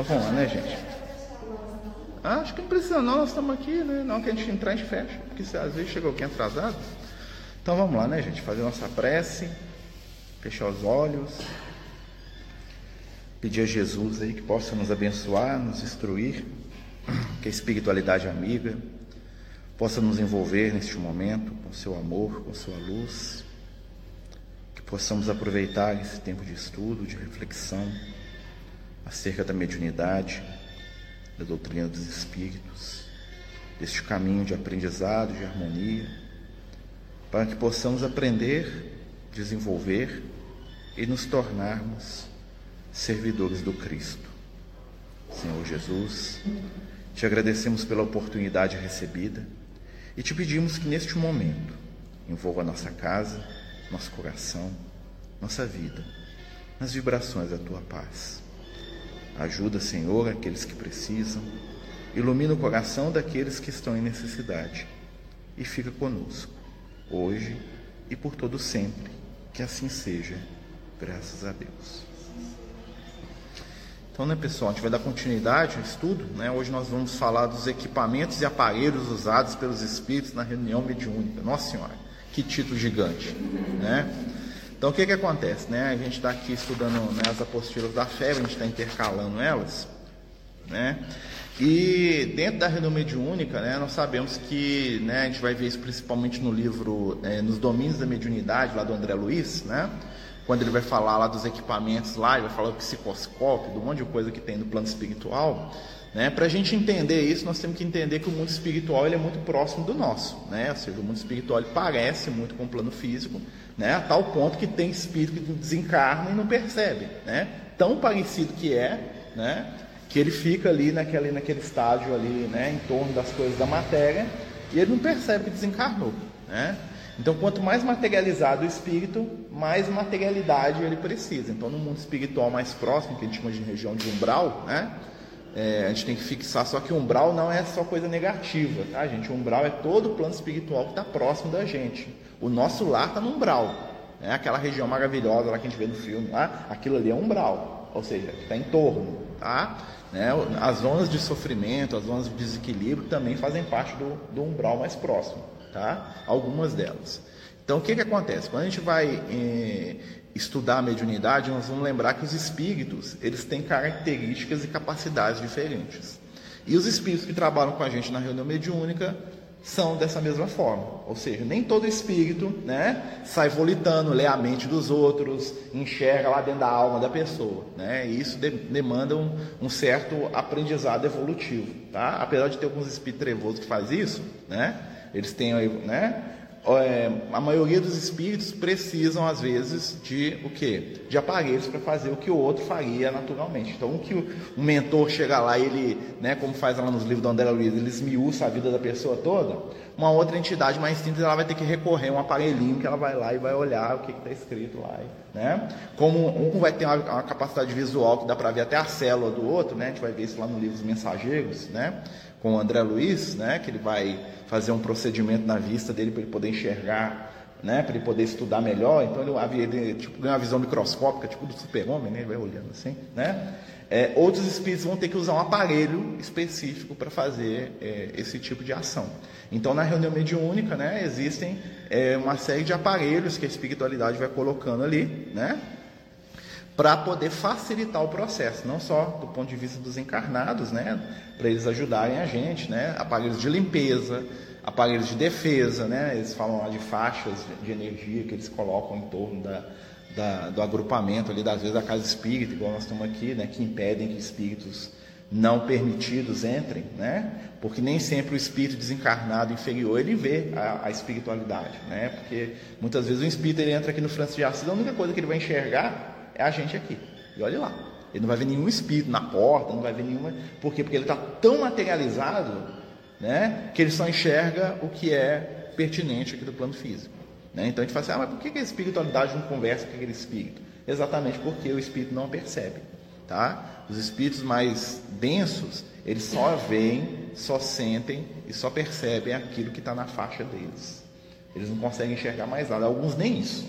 Então vamos lá, né, gente? Ah, acho que não precisa não, nós estamos aqui, né? Não que a gente entrar, a gente fecha. Porque se às vezes chega alguém atrasado. Então vamos lá, né, gente? Fazer nossa prece, fechar os olhos, pedir a Jesus aí que possa nos abençoar, nos instruir, que a espiritualidade amiga possa nos envolver neste momento com seu amor, com sua luz, que possamos aproveitar esse tempo de estudo, de reflexão acerca da mediunidade, da doutrina dos espíritos, deste caminho de aprendizado, de harmonia, para que possamos aprender, desenvolver e nos tornarmos servidores do Cristo. Senhor Jesus, te agradecemos pela oportunidade recebida e te pedimos que neste momento envolva nossa casa, nosso coração, nossa vida, nas vibrações da tua paz. Ajuda, Senhor, aqueles que precisam, ilumina o coração daqueles que estão em necessidade e fica conosco, hoje e por todo sempre. Que assim seja, graças a Deus. Então, né, pessoal, a gente vai dar continuidade ao estudo. Né? Hoje nós vamos falar dos equipamentos e aparelhos usados pelos espíritos na reunião mediúnica. Nossa Senhora, que título gigante, né? Então, o que que acontece, né? A gente está aqui estudando né, as apostilas da fé, a gente está intercalando elas, né? E dentro da reunião mediúnica, né, nós sabemos que, né, a gente vai ver isso principalmente no livro, é, nos domínios da mediunidade, lá do André Luiz, né? Quando ele vai falar lá dos equipamentos lá, ele vai falar do psicoscópio, do monte de coisa que tem no plano espiritual, né? Para a gente entender isso, nós temos que entender que o mundo espiritual ele é muito próximo do nosso, né? Ou seja, o mundo espiritual parece muito com o plano físico, né? A tal ponto que tem espírito que desencarna e não percebe, né? Tão parecido que é, né? Que ele fica ali naquele, naquele estágio ali, né? Em torno das coisas da matéria e ele não percebe que desencarnou, né? Então, quanto mais materializado o espírito, mais materialidade ele precisa. Então, no mundo espiritual mais próximo, que a gente chama de região de umbral, né? É, a gente tem que fixar só que umbral não é só coisa negativa, tá, gente? Umbral é todo o plano espiritual que está próximo da gente. O nosso lar está no umbral, né? Aquela região maravilhosa lá que a gente vê no filme, lá, aquilo ali é umbral, ou seja, está em torno, tá? Né? As zonas de sofrimento, as zonas de desequilíbrio também fazem parte do, do umbral mais próximo tá? Algumas delas. Então, o que, que acontece? Quando a gente vai eh, estudar a mediunidade, nós vamos lembrar que os espíritos, eles têm características e capacidades diferentes. E os espíritos que trabalham com a gente na reunião mediúnica são dessa mesma forma. Ou seja, nem todo espírito né, sai volitando, lê a mente dos outros, enxerga lá dentro da alma da pessoa. Né? E isso de, demanda um, um, certo aprendizado evolutivo. Tá? Apesar de ter alguns espíritos trevosos que faz isso, né? Eles têm, né? É, a maioria dos espíritos precisam às vezes de o que? De aparelhos para fazer o que o outro faria naturalmente. Então, o que o, mentor chega lá ele, né, como faz lá nos livros do André Luiz, ele esmiuça a vida da pessoa toda, uma outra entidade mais simples ela vai ter que recorrer a um aparelhinho que ela vai lá e vai olhar o que está escrito lá, né? Como um vai ter uma, uma capacidade visual que dá para ver até a célula do outro, né? A gente vai ver isso lá no livro dos Mensageiros, né? Com o André Luiz, né? Que ele vai fazer um procedimento na vista dele para ele poder enxergar, né, para ele poder estudar melhor. Então ele, ele tipo, ganha uma visão microscópica, tipo do super-homem, né, ele vai olhando assim. Né? É, outros espíritos vão ter que usar um aparelho específico para fazer é, esse tipo de ação. Então, na reunião mediúnica, né, existem é, uma série de aparelhos que a espiritualidade vai colocando ali, né, para poder facilitar o processo, não só do ponto de vista dos encarnados, né, para eles ajudarem a gente, né, aparelhos de limpeza, aparelhos de defesa, né, eles falam lá de faixas de energia que eles colocam em torno da, da, do agrupamento ali, das vezes da casa espírita, igual nós estamos aqui, né, que impedem que espíritos não permitidos entrem, né? Porque nem sempre o espírito desencarnado inferior ele vê a, a espiritualidade, né? Porque muitas vezes o espírito ele entra aqui no Francisco de Assis, a única coisa que ele vai enxergar é a gente aqui. E olhe lá. Ele não vai ver nenhum espírito na porta, não vai ver nenhuma. Por quê? Porque ele está tão materializado né, que ele só enxerga o que é pertinente aqui do plano físico. Né? Então a gente fala assim: ah, mas por que a espiritualidade não conversa com aquele espírito? Exatamente porque o espírito não percebe. Tá? Os espíritos mais densos, eles só veem, só sentem e só percebem aquilo que está na faixa deles. Eles não conseguem enxergar mais nada. Alguns nem isso.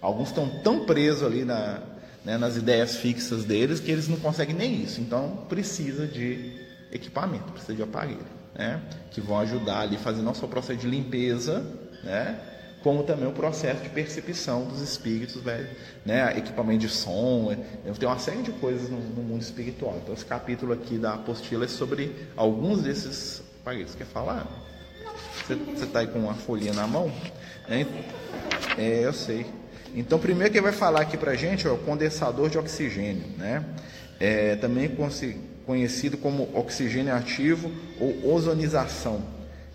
Alguns estão tão presos ali na, né, nas ideias fixas deles que eles não conseguem nem isso. Então precisa de equipamento, precisa de aparelho, né, que vão ajudar ali fazer não só o processo de limpeza, né, como também o processo de percepção dos espíritos, velho, né, equipamento de som, é, tem uma série de coisas no, no, mundo espiritual. Então esse capítulo aqui da apostila é sobre alguns desses aparelhos. Quer falar? Você está aí com uma folhinha na mão? É, é, eu sei. Então, primeiro que vai falar aqui para gente é o condensador de oxigênio, né? É, também conhecido como oxigênio ativo ou ozonização,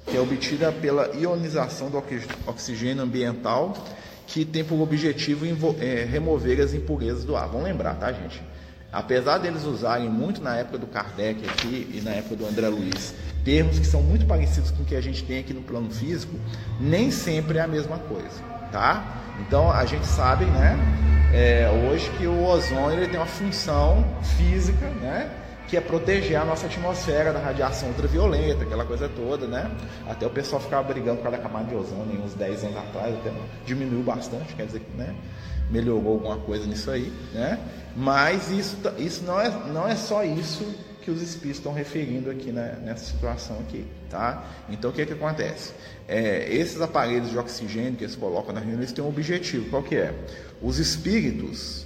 que é obtida pela ionização do oxigênio ambiental, que tem por objetivo é, remover as impurezas do ar. Vamos lembrar, tá, gente? Apesar deles usarem muito na época do Kardec aqui e na época do André Luiz, termos que são muito parecidos com o que a gente tem aqui no plano físico, nem sempre é a mesma coisa, tá? Então a gente sabe, né, é, hoje que o ozônio ele tem uma função física, né, que é proteger a nossa atmosfera da radiação ultravioleta, aquela coisa toda, né? Até o pessoal ficava brigando causa da camada de ozônio uns 10 anos atrás, até diminuiu bastante, quer dizer que, né, melhorou alguma coisa nisso aí, né? Mas isso, isso não, é, não é só isso que os espíritos estão referindo aqui né, nessa situação aqui, tá? Então o que que acontece? É, esses aparelhos de oxigênio que eles colocam na reunião, eles têm um objetivo, qual que é? Os espíritos,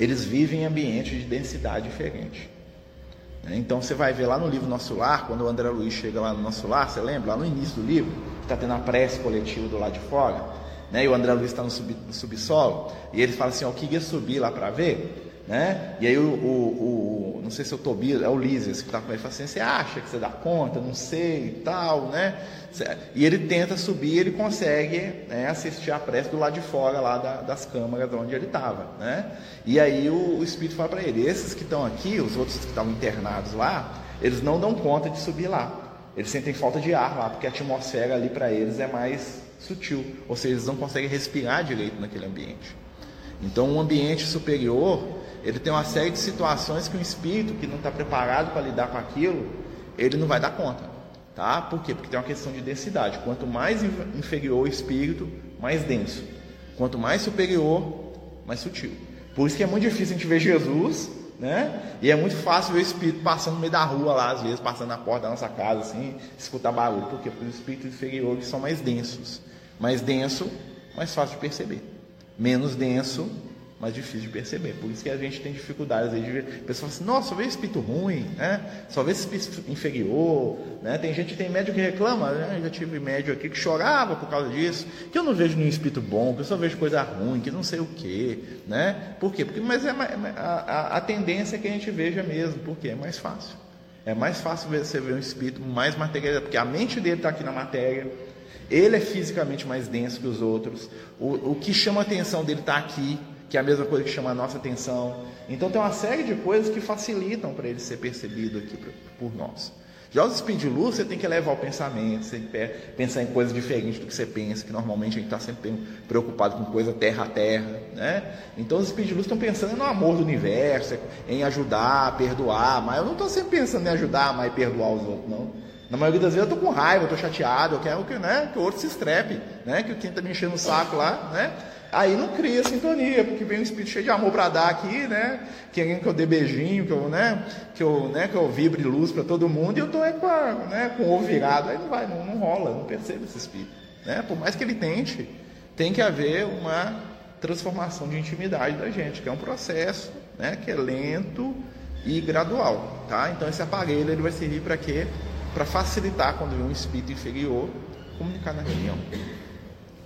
eles vivem em ambientes de densidade diferente. Né? Então você vai ver lá no livro Nosso Lar, quando o André Luiz chega lá no Nosso Lar, você lembra? Lá no início do livro, está tendo a prece coletiva do lado de fora, né? e o André Luiz está no, sub, no subsolo, e ele fala assim, ó, que ia subir lá para ver, né? E aí o, o, o, não sei se é o Tobias, é o Lízias que está com ele, fala assim, você acha que você dá conta? Não sei e tal, né? E ele tenta subir, ele consegue né, assistir a prece do lado de fora lá da, das câmaras onde ele estava, né? E aí o, o Espírito fala para ele, esses que estão aqui, os outros que estão internados lá, eles não dão conta de subir lá. Eles sentem falta de ar lá, porque a atmosfera ali para eles é mais sutil, ou seja, eles não conseguem respirar direito naquele ambiente. Então, um ambiente superior, ele tem uma série de situações que um espírito que não está preparado para lidar com aquilo, ele não vai dar conta. Tá? Por quê? Porque tem uma questão de densidade. Quanto mais inferior o espírito, mais denso. Quanto mais superior, mais sutil. Por isso que é muito difícil a gente ver Jesus, né? E é muito fácil ver o espírito passando no meio da rua lá, às vezes, passando na porta da nossa casa, assim, escutar barulho. Por quê? Porque os espíritos inferiores são mais densos. Mais denso, mais fácil de perceber. Menos denso, mais difícil de perceber. Por isso que a gente tem dificuldades aí de ver. A pessoa fala assim, nossa, só vê espírito ruim, né? Só vê espírito inferior, né? Tem gente, tem médio que reclama, né? Eu já tive médio aqui que chorava por causa disso, que eu não vejo nenhum espírito bom, que eu só vejo coisa ruim, que não sei o quê, né? Por quê? Porque, mas é, a, a, tendência é que a gente veja mesmo, porque é mais fácil. É mais fácil você ver um espírito mais material, porque a mente dele está aqui na matéria, ele é fisicamente mais denso que os outros, o, o que chama a atenção dele está aqui, que é a mesma coisa que chama a nossa atenção. Então tem uma série de coisas que facilitam para ele ser percebido aqui por nós. Já os espíritos de luz, você tem que elevar o pensamento, você tem que pensar em coisas diferentes do que você pensa, que normalmente a gente está sempre preocupado com coisa terra a terra. Né? Então os espíritos de luz estão pensando no amor do universo, em ajudar, perdoar, mas eu não estou sempre pensando em ajudar, mas perdoar os outros, não. Na maioria das vezes eu estou com raiva, eu estou chateado, eu quero que, né, que o outro se estrepe, né, que quem está me enchendo o saco lá, né, Aí não cria sintonia, porque vem um espírito cheio de amor para dar aqui, né? Querendo que eu dê beijinho, que eu, né? Que eu, né? Que eu vibre luz para todo mundo e eu tô é com, né? com ovo virado. Aí não vai, não, não rola, não percebo esse espírito. Né? Por mais que ele tente, tem que haver uma transformação de intimidade da gente, que é um processo, né? Que é lento e gradual, tá? Então esse aparelho ele vai servir para quê? Para facilitar quando vem um espírito inferior comunicar na reunião.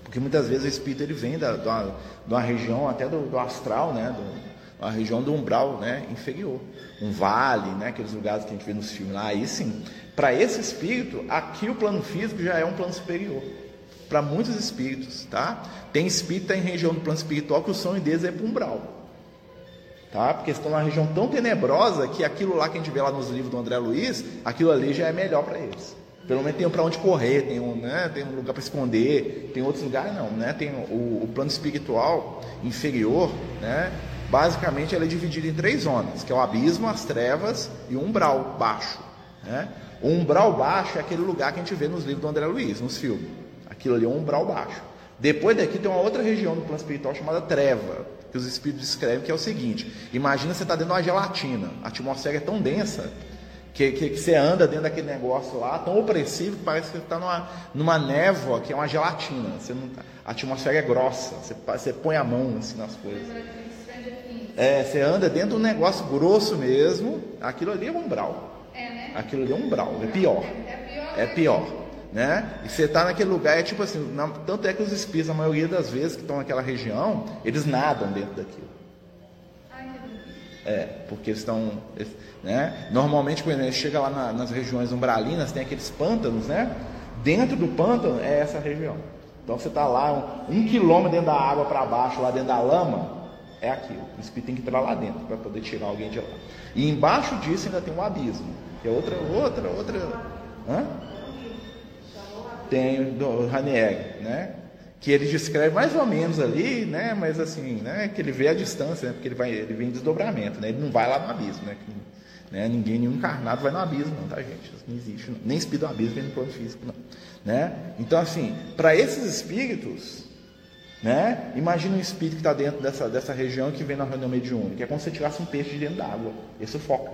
Porque muitas vezes o espírito ele vem da, da, de uma região até do, do astral, né? Do, região do umbral né? inferior. Um vale, né? aqueles lugares que a gente vê nos filmes lá. Aí sim, para esse espírito, aqui o plano físico já é um plano superior. Para muitos espíritos, tá? Tem espírito tá em região do plano espiritual que o sonho deles é para umbral. Tá? Porque estão numa região tão tenebrosa que aquilo lá que a gente vê lá nos livros do André Luiz, aquilo ali já é melhor para eles. Pelo menos tem para onde correr, tem um, né, tem um lugar para esconder, tem outros lugares não, né? Tem o, o plano espiritual inferior, né? Basicamente ele é dividido em três zonas, que é o abismo, as trevas e o umbral baixo, né? O umbral baixo é aquele lugar que a gente vê nos livros do André Luiz, nos filmes. Aquilo ali é um umbral baixo. Depois daqui tem uma outra região do plano espiritual chamada treva. Que os espíritos descrevem, que é o seguinte: imagina você está dentro de uma gelatina, a atmosfera é tão densa que, que, que, você anda dentro daquele negócio lá, tão opressivo que parece que você está numa, numa névoa que é uma gelatina. Você não, tá, a atmosfera é grossa, você, você põe a mão assim nas coisas. É, você anda dentro de um negócio grosso mesmo, aquilo ali é umbral. É, né? Aquilo ali é umbral, é pior. É pior. Né? E você está naquele lugar, é tipo assim, na, tanto é que os espíritos, a maioria das vezes que estão naquela região, eles nadam dentro daquilo. É, porque estão. Né? Normalmente, quando gente chega lá na, nas regiões umbralinas, tem aqueles pântanos, né? Dentro do pântano é essa região. Então você está lá um, um, quilômetro dentro da água para baixo, lá dentro da lama, é aquilo. O espírito tem que entrar lá dentro para poder tirar alguém de lá. E embaixo disso ainda tem um abismo, que é outra, outra, outra. Hã? Tem do Ranieri, né? que ele descreve mais ou menos ali, né? Mas assim, né? Que ele vê a distância, né? Porque ele vai, ele vem em desdobramento, né? Ele não vai lá no abismo, né? Que, né? Ninguém, nenhum encarnado vai no abismo, não, tá, gente? Isso não existe, não. nem espírito do abismo vem no plano físico, não, né? Então, assim, para esses espíritos, né? Imagina um espírito que está dentro dessa, dessa região que vem na reunião mediúnica, é como se você tirasse um peixe de dentro d'água, ele sufoca.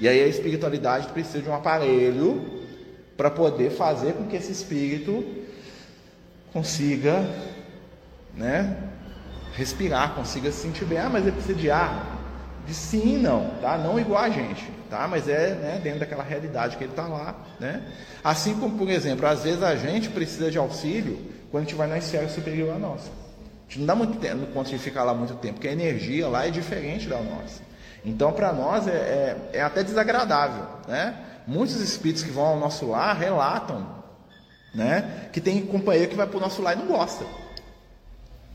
E aí a espiritualidade precisa de um aparelho para poder fazer com que esse espírito consiga né, respirar, consiga se sentir bem. Ah, mas ele precisa de ar. De sim e não, tá? Não igual a gente, tá? Mas é né, dentro daquela realidade que ele está lá, né? Assim como, por exemplo, às vezes a gente precisa de auxílio quando a gente vai na esfera superior à nossa. A gente não dá muito tempo, quando a gente fica lá muito tempo, porque a energia lá é diferente da nossa. Então, para nós é, é, é até desagradável, né? Muitos espíritos que vão ao nosso lar relatam né? Que tem companheiro que vai para o nosso lado e não gosta.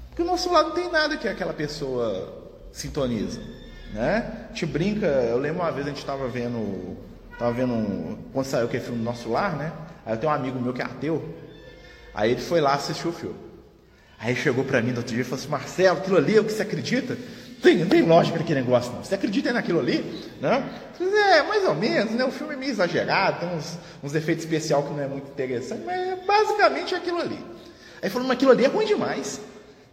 Porque o nosso lado não tem nada que aquela pessoa sintoniza. Né? Te brinca, eu lembro uma vez a gente estava vendo. Tava vendo quando saiu aquele filme nosso lar, né? Aí eu tenho um amigo meu que é ateu. Aí ele foi lá assistir o filme. Aí chegou para mim no outro dia e falou assim: Marcelo, aquilo ali é o que você acredita? Tem, tem lógica naquele negócio, não. Você acredita naquilo ali? Né? É, mais ou menos, né? O filme é meio exagerado, tem uns, uns efeitos especiais que não é muito interessante, mas basicamente é aquilo ali. Aí falou, mas aquilo ali é ruim demais.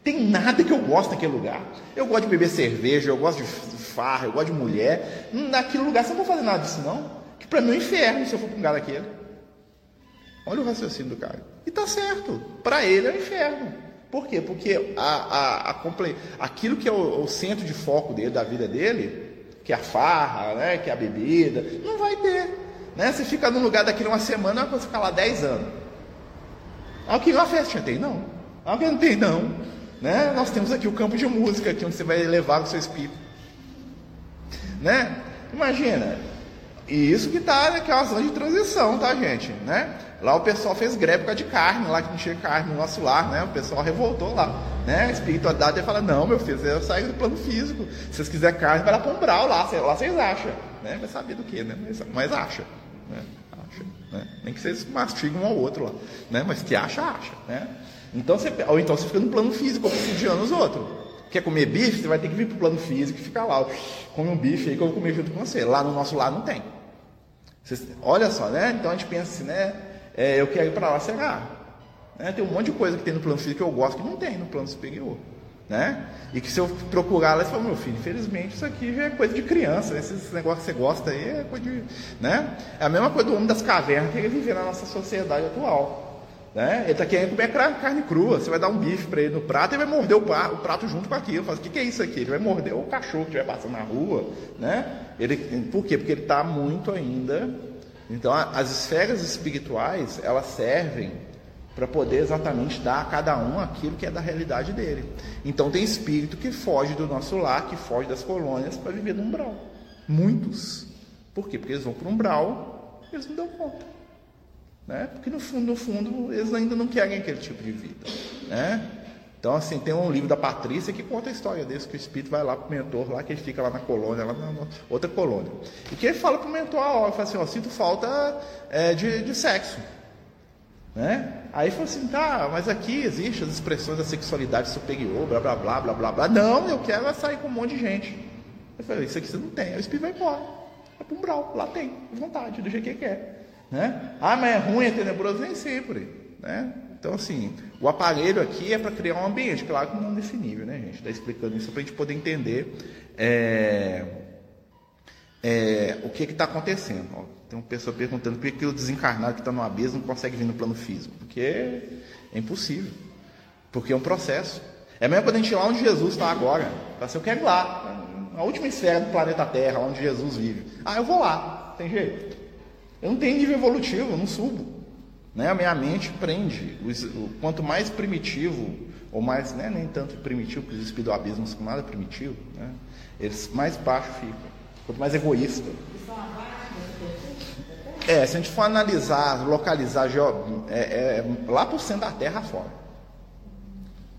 Tem nada que eu gosto naquele lugar. Eu gosto de beber cerveja, eu gosto de farra, eu gosto de mulher. Naquele lugar você não vai fazer nada disso, não. Que para mim é um inferno se eu for para um lugar daquele. Olha o raciocínio do cara. E tá certo. Para ele é um inferno. Por quê? Porque a, a, a, aquilo que é o, o, centro de foco dele, da vida dele, que é a farra, né, que é a bebida, não vai ter. Né? Você fica num lugar daquele uma semana, você ficar lá 10 anos. Aqui uma festa tem, não. Aqui não tem, não. Né? Nós temos aqui o campo de música, aqui onde você vai levar o seu espírito. Né? Imagina. E isso que está, que uma zona de transição, tá, gente? Né? Lá o pessoal fez greve por causa de carne, lá que não tinha carne no nosso lar, né? O pessoal revoltou lá, né? A espiritualidade fala, não, meu filho, você sai do plano físico. Se vocês quiserem carne, vai lá para um brau lá, lá vocês acham, né? Vai saber do que, né? Mas, mas acha, né? Acha, né? Nem que vocês mastigam um ao outro lá, né? Mas que acha, acha, né? Então você, ou então você fica no plano físico, obsidiando os outros. Quer comer bife? Você vai ter que vir para o plano físico e ficar lá. Come um bife aí que eu vou comer junto com você. Lá no nosso lar não tem. Olha só, né? Então a gente pensa assim, né? é, eu quero ir para lá, será? Né? Tem um monte de coisa que tem no plano físico que eu gosto que não tem no plano superior. Né? E que se eu procurar lá, você fala, meu filho, infelizmente isso aqui já é coisa de criança, né? esse negócio que você gosta aí é coisa de. Né? É a mesma coisa do homem das cavernas que ele viver na nossa sociedade atual. Né? Ele está querendo comer carne crua. Você vai dar um bife para ele no prato e vai morder o prato, o prato junto com aquilo. Fala, o que, que é isso aqui? Ele vai morder o cachorro que estiver passando na rua. Né? Ele, por quê? Porque ele está muito ainda então, as esferas espirituais, elas servem para poder exatamente dar a cada um aquilo que é da realidade dele. Então, tem espírito que foge do nosso lar, que foge das colônias para viver no umbral. Muitos. Por quê? Porque eles vão para o umbral eles não dão conta. Né? Porque, no fundo, no fundo, eles ainda não querem aquele tipo de vida. Né? Então, assim, tem um livro da Patrícia que conta a história desse, que o espírito vai lá para o mentor, lá que ele fica lá na colônia, lá na outra colônia. E que ele fala para o mentor, ó, fala assim, ó, sinto falta é, de, de sexo. Né? Aí falou assim, tá, mas aqui existem as expressões da sexualidade superior, blá blá blá blá blá blá. Não, eu quero sair com um monte de gente. Eu falei, isso aqui você não tem. Aí o espírito vai embora. Vai para um brau, lá tem, vontade, do jeito que quer. Né? Ah, mas é ruim, é tenebroso, nem sempre. Né? Então, assim, o aparelho aqui é para criar um ambiente, claro que não nesse nível, né, gente? Está explicando isso para a gente poder entender é, é, o que está acontecendo. Ó, tem uma pessoa perguntando por que o desencarnado que está no abismo não consegue vir no plano físico. Porque é impossível. Porque é um processo. É mesmo quando a gente ir lá onde Jesus está agora. Assim, eu quero ir lá. A última esfera do planeta Terra, onde Jesus vive. Ah, eu vou lá. Tem jeito. Eu não tenho nível evolutivo, eu não subo. Né? A minha mente prende. Quanto mais primitivo, ou mais, né, nem tanto primitivo, porque os espíritos do abismo são nada primitivo, né? eles mais baixo ficam. Quanto mais egoísta. É, se a gente for analisar, localizar é, é, lá por cento da Terra fora.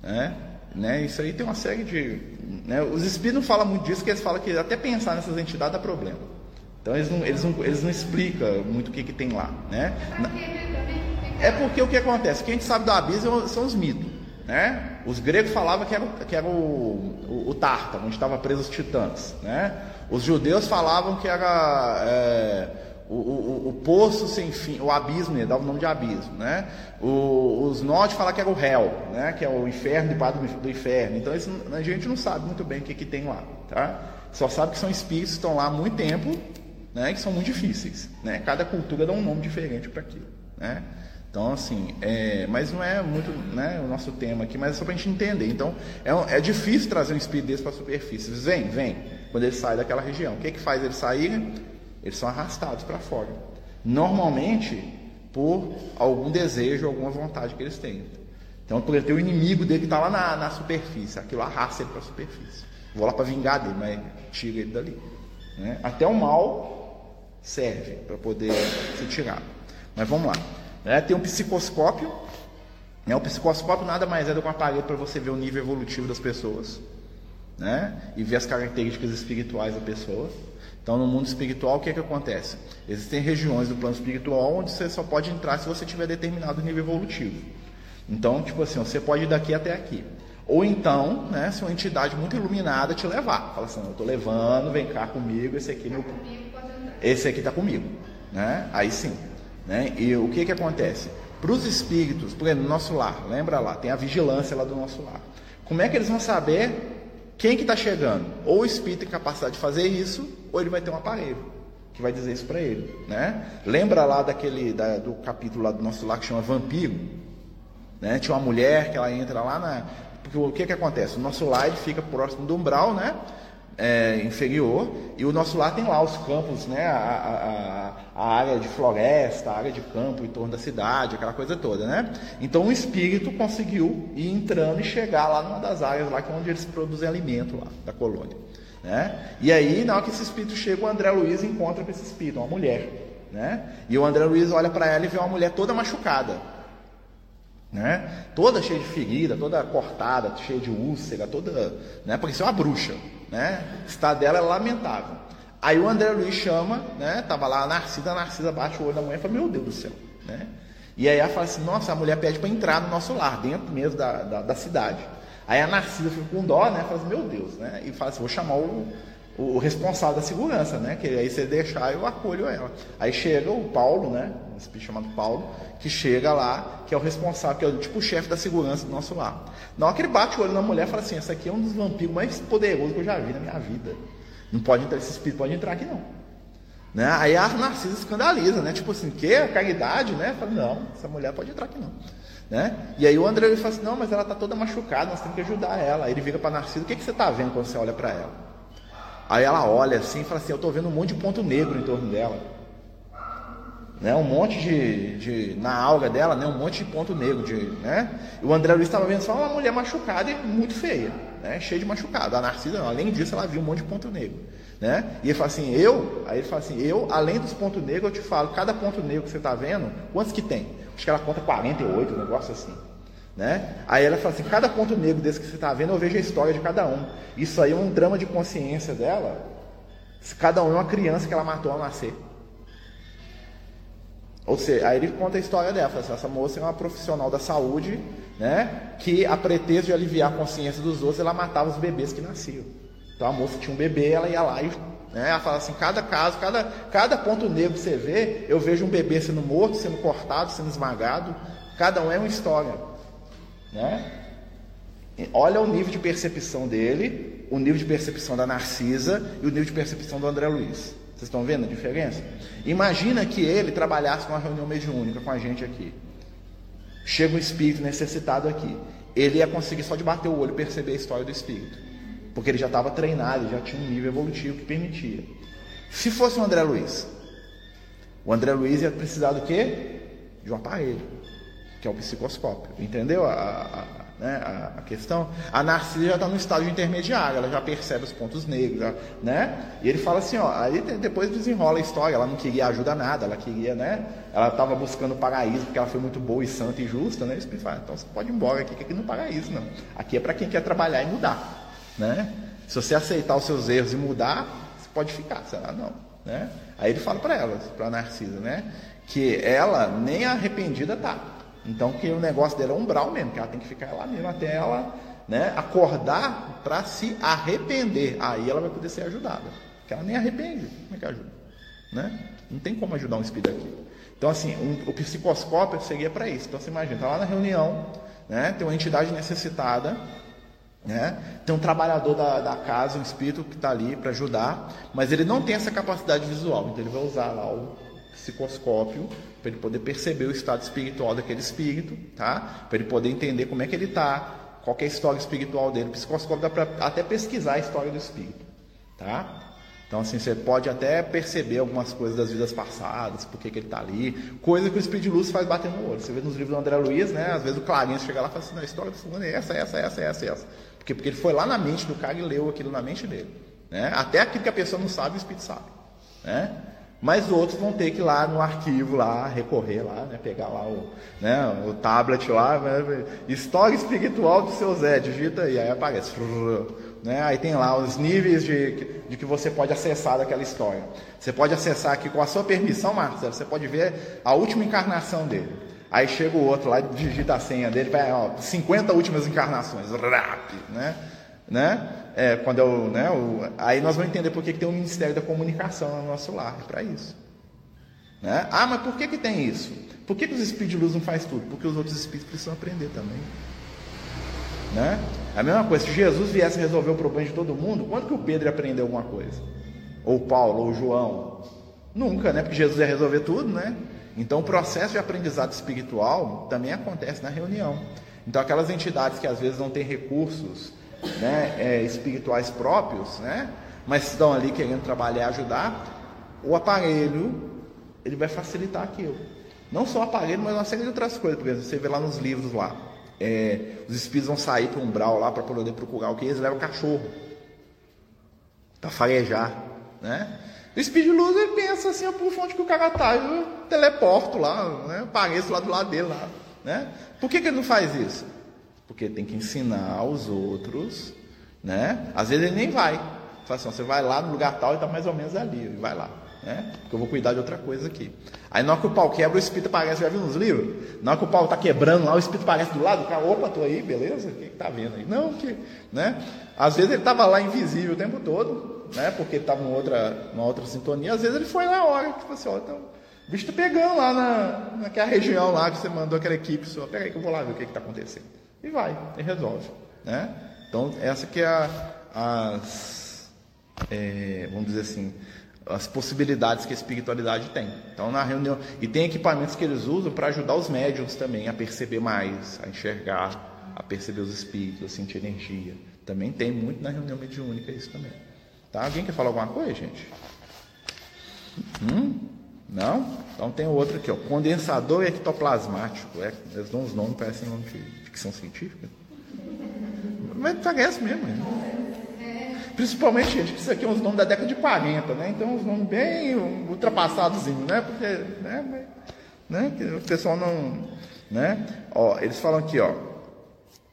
Né? Né? Isso aí tem uma série de. Né? Os espíritos não falam muito disso, porque eles falam que até pensar nessas entidades dá problema. Então eles não, eles não, eles não explicam muito o que, que tem lá. Né? É porque o que acontece? O que a gente sabe do abismo são os mitos. Né? Os gregos falavam que era, que era o, o, o Tártaro, onde estavam presos os titãs. Né? Os judeus falavam que era é, o, o, o, poço sem fim, o abismo, né? dava o nome de abismo. Né? Os nórdicos falavam que era o réu, né? que é o inferno debaixo do, do inferno. Então isso, a gente não sabe muito bem o que, que tem lá. Tá? Só sabe que são espíritos que estão lá há muito tempo, né? que são muito difíceis. Né? Cada cultura dá um nome diferente para aquilo. Né? Então, assim, é, mas não é muito né, o nosso tema aqui, mas é só para a gente entender. Então, é, é difícil trazer um espírito desse para a superfície. Vem, vem, quando ele sai daquela região. O que, que faz eles saírem? Eles são arrastados para fora. Normalmente, por algum desejo, alguma vontade que eles têm. Então, por ter o inimigo dele que está lá na, na superfície, aquilo arrasta ele para a superfície. Vou lá para vingar dele, mas tira ele dali. Né? Até o mal serve para poder ser tirado. Mas vamos lá. Né? Tem um psicoscópio. Né? O psicoscópio nada mais é do que um aparelho para você ver o nível evolutivo das pessoas. Né? E ver as características espirituais da pessoa. Então, no mundo espiritual, o que, é que acontece? Existem regiões do plano espiritual onde você só pode entrar se você tiver determinado nível evolutivo. Então, tipo assim, você pode ir daqui até aqui. Ou então, né, se uma entidade muito iluminada te levar. Fala assim, eu estou levando, vem cá comigo, esse aqui, meu... esse aqui está comigo. Né? Aí sim. Né? E o que, que acontece? Para os espíritos, por exemplo, no nosso lar, lembra lá, tem a vigilância lá do nosso lar. Como é que eles vão saber quem que está chegando? Ou o espírito tem capacidade de fazer isso, ou ele vai ter um aparelho que vai dizer isso para ele. Né? Lembra lá daquele da, do capítulo lá do nosso lar que chama Vampiro? Né? Tinha uma mulher que ela entra lá na. Porque o que, que acontece? O nosso lar ele fica próximo do umbral, né? É, inferior, e o nosso lar tem lá os campos, né, a, a, a, área de floresta, a área de campo em torno da cidade, aquela coisa toda, né? Então o espírito conseguiu ir entrando e chegar lá numa das áreas lá que é onde eles produzem alimento lá da colônia, né? E aí, na hora que esse espírito chega, o André Luiz encontra com esse espírito, uma mulher, né? E o André Luiz olha para ela e vê uma mulher toda machucada, né? Toda cheia de ferida, toda cortada, cheia de úlcera, toda, né? Parecia uma bruxa, né? O estado dela é lamentável. Aí o André Luiz chama, né? Tava lá a Narcisa, a Narcisa bate o olho da mulher e fala, meu Deus do céu, né? E aí ela fala assim, nossa, a mulher pede para entrar no nosso lar, dentro mesmo da, da, da, cidade. Aí a Narcisa fica com dó, né? Fala assim, meu Deus, né? E fala assim, vou chamar o, o, responsável da segurança, né? Que aí se deixar, eu acolho ela. Aí chega o Paulo, né? Um espírito chamado Paulo, que chega lá, que é o responsável, que é o, tipo o chefe da segurança do nosso lar. Na hora que ele bate o olho na mulher, fala assim: essa aqui é um dos vampiros mais poderosos que eu já vi na minha vida. Não pode entrar, esse espírito pode entrar aqui não. Né? Aí a Narcisa escandaliza, né? Tipo assim, que? Caridade, né? Fala, não, essa mulher pode entrar aqui não. Né? E aí o André ele fala assim, não, mas ela está toda machucada, nós temos que ajudar ela. Aí ele vira para Narcisa, o que, que você está vendo quando você olha para ela? Aí ela olha assim e fala assim, eu estou vendo um monte de ponto negro em torno dela né, um monte de, de, na alga dela, né, um monte de ponto negro, de, né? E o André Luiz estava vendo só uma mulher machucada e muito feia, né, cheia de machucado. A Narcisa, além disso, ela viu um monte de ponto negro, né? E ele fala assim, eu, aí ele fala assim, eu, além dos pontos negros, eu te falo, cada ponto negro que você está vendo, quantos que tem? Acho que ela conta 48, um negócio assim. Né? Aí ela fala assim, cada ponto negro desse que você está vendo, eu vejo a história de cada um. Isso aí é um drama de consciência dela. Cada um é uma criança que ela matou ao nascer. Ou seja, aí ele conta a história dela, assim, essa moça é uma profissional da saúde, né, que a pretexto de aliviar a consciência dos outros, ela matava os bebês que nasciam. Então a moça tinha um bebê, ela ia lá e né, ela fala assim, cada caso, cada, cada ponto negro que você vê, eu vejo um bebê sendo morto, sendo cortado, sendo esmagado, Cada um é uma história. Né? Olha o nível de percepção dele, o nível de percepção da Narcisa e o nível de percepção do André Luiz. Vocês estão vendo a diferença? Imagina que ele trabalhasse numa reunião mediúnica com a gente aqui. Chega um espírito necessitado aqui. Ele ia conseguir só de bater o olho perceber a história do espírito. Porque ele já estava treinado, já tinha um nível evolutivo que permitia. Se fosse o André Luiz, o André Luiz ia precisar do quê? De um aparelho, que é o psicoscópio. Entendeu a, a, né, a, a questão, a Narcisa já está no estágio intermediário, ela já percebe os pontos negros, né? E ele fala assim, ó, aí depois desenrola a história, ela não queria ajuda nada, ela queria, né? Ela estava buscando o paraíso porque ela foi muito boa e santa e justa, né? E fala, então você pode ir embora aqui, que aqui não é paraíso, não. Aqui é para quem quer trabalhar e mudar, né? Se você aceitar os seus erros e mudar, você pode ficar, será não, né? Aí ele fala para ela, para a Narcisa, né? Que ela nem arrependida tá. Então que o negócio dela é umbral mesmo, que ela tem que ficar lá mesmo até ela né, acordar para se arrepender. Aí ela vai poder ser ajudada. Porque ela nem arrepende. Como é que ajuda? Né? Não tem como ajudar um espírito aqui. Então, assim, um, o psicoscópio seria para isso. Então, você imagina, está lá na reunião, né, tem uma entidade necessitada, né, tem um trabalhador da, da casa, um espírito que está ali para ajudar, mas ele não tem essa capacidade visual. Então, ele vai usar lá o psicoscópio para ele poder perceber o estado espiritual daquele espírito, tá? Para ele poder entender como é que ele está, qual é a história espiritual dele. O psicoscópio dá para até pesquisar a história do espírito, tá? Então, assim, você pode até perceber algumas coisas das vidas passadas, por que, ele está ali, coisa que o Espírito de Luz faz bater no olho. Você vê nos livros do André Luiz, né? Às vezes o Clarence chega lá e fala assim, a história do fulano é essa, essa, essa, essa, essa. Porque, porque ele foi lá na mente do cara e leu aquilo na mente dele. Né? Até aquilo que a pessoa não sabe, o Espírito sabe. Né? Mas outros vão ter que ir lá no arquivo lá, recorrer lá, né, pegar lá o, né, o tablet lá, né, história espiritual do seu Zé, digita aí, aí aparece. Né, aí tem lá os níveis de, de que você pode acessar daquela história. Você pode acessar aqui com a sua permissão, Marcelo, você pode ver a última encarnação dele. Aí chega o outro lá e digita a senha dele, vai, ó, 50 últimas encarnações, rap, né? né? É, quando eu, né, o, aí nós vamos entender por que, que tem o Ministério da Comunicação no nosso lar, é para isso. Né? Ah, mas por que, que tem isso? Por que, que os espíritos de luz não faz tudo? Porque os outros espíritos precisam aprender também. Né? A mesma coisa, se Jesus viesse resolver o problema de todo mundo, quando que o Pedro ia aprender alguma coisa? Ou Paulo, ou João? Nunca, né? Porque Jesus ia resolver tudo, né? Então o processo de aprendizado espiritual também acontece na reunião. Então aquelas entidades que às vezes não têm recursos né, é, espirituais próprios, né, mas estão ali querendo trabalhar ajudar, o aparelho ele vai facilitar aquilo. Não só o aparelho, mas uma série de outras coisas. Por exemplo, você vê lá nos livros lá, é, os espíritos vão sair para um umbral lá para poder procurar o que eles levam o cachorro para farejar, né? O espírito de luz ele pensa assim, por onde que o cara tá, eu teleporto lá, né? Apareço lá do lado dele lá, né? Por que, que ele não faz isso? Porque tem que ensinar os outros, né? Às vezes ele nem vai. Fala assim, você vai lá no lugar tal e está mais ou menos ali, vai lá. Né? Porque eu vou cuidar de outra coisa aqui. Aí na hora que o pau quebra, o espírito aparece, já viu nos livros? Na hora que o pau está quebrando lá, o espírito aparece do lado, cara, opa, tô aí, beleza? O que está vendo aí? Não, que, né? Às vezes ele estava lá invisível o tempo todo, né? Porque estava em outra, numa outra sintonia, às vezes ele foi na hora, tipo assim, ó, então, o bicho tá pegando lá na, naquela região lá que você mandou aquela equipe sua, pega aí que eu vou lá ver o que está acontecendo e vai, e resolve. Né? Então, essa que é a, as, é, vamos dizer assim, as possibilidades que a espiritualidade tem. Então, na reunião, e tem equipamentos que eles usam para ajudar os médiums também a perceber mais, a enxergar, a perceber os espíritos, a sentir energia. Também tem muito na reunião mediúnica isso também. Tá? Alguém quer falar alguma coisa, gente? Hum? Não? Então tem outro aqui, ó. Condensador ectoplasmático. É, eles dão uns nomes, parecem nome de ficção científica. Mas parece mesmo. Né? Principalmente, gente, isso aqui é uns nomes da década de 40, né? Então, uns nomes bem ultrapassados, né? Porque, né? né? Que o pessoal não. Né? Ó, eles falam aqui, ó.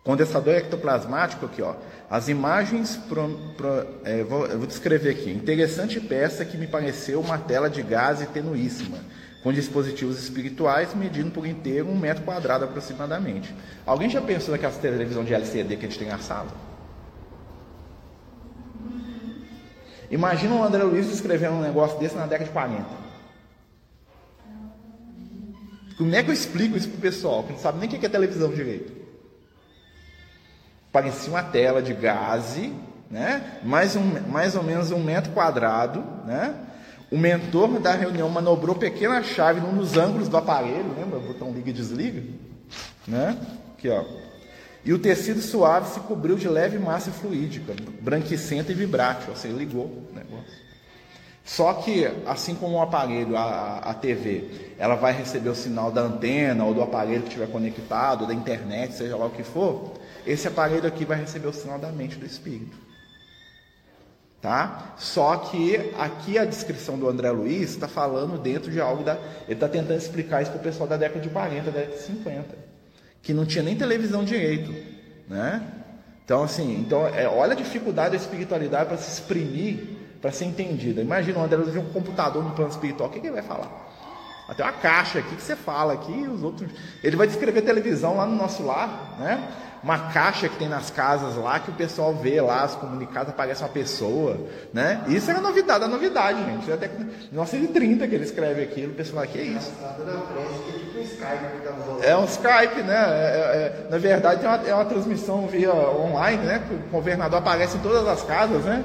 Condensador ectoplasmático aqui, ó. As imagens, pro, pro, é, vou, vou descrever aqui. Interessante peça que me pareceu uma tela de gás tenuíssima com dispositivos espirituais medindo por inteiro um metro quadrado aproximadamente. Alguém já pensou naquelas televisão de LCD que a gente tem na sala? Imagina o André Luiz escrevendo um negócio desse na década de 40. Como é que eu explico isso pro pessoal que não sabe nem o que é televisão direito? Parecia uma tela de gaze, né? mais, um, mais ou menos um metro quadrado, né? O mentor da reunião manobrou pequena chave num dos ângulos do aparelho, lembra? O botão liga e desliga, né? Aqui, ó. E o tecido suave se cobriu de leve massa fluídica, branquicenta e vibrátil. Você ligou o negócio. Só que, assim como o aparelho, a, a TV, ela vai receber o sinal da antena ou do aparelho que estiver conectado, da internet, seja lá o que for, esse aparelho aqui vai receber o sinal da mente do espírito. Tá? Só que aqui a descrição do André Luiz está falando dentro de algo da. Ele está tentando explicar isso para o pessoal da década de 40, da década de 50, que não tinha nem televisão direito. Né? Então, assim, então, é, olha a dificuldade da espiritualidade para se exprimir, para ser entendida. Imagina o André Luiz um computador no plano espiritual, o que, que ele vai falar? Até uma caixa aqui que você fala aqui, os outros. Ele vai descrever televisão lá no nosso lar, né? uma caixa que tem nas casas lá, que o pessoal vê lá, os comunicados, aparece uma pessoa, né? Isso era novidade, a novidade, gente. Até 1930 que ele escreve aquilo, o pessoal fala, que é isso? É um Skype, né? É, é, na verdade, é uma, é uma transmissão via online, né? O governador aparece em todas as casas, né?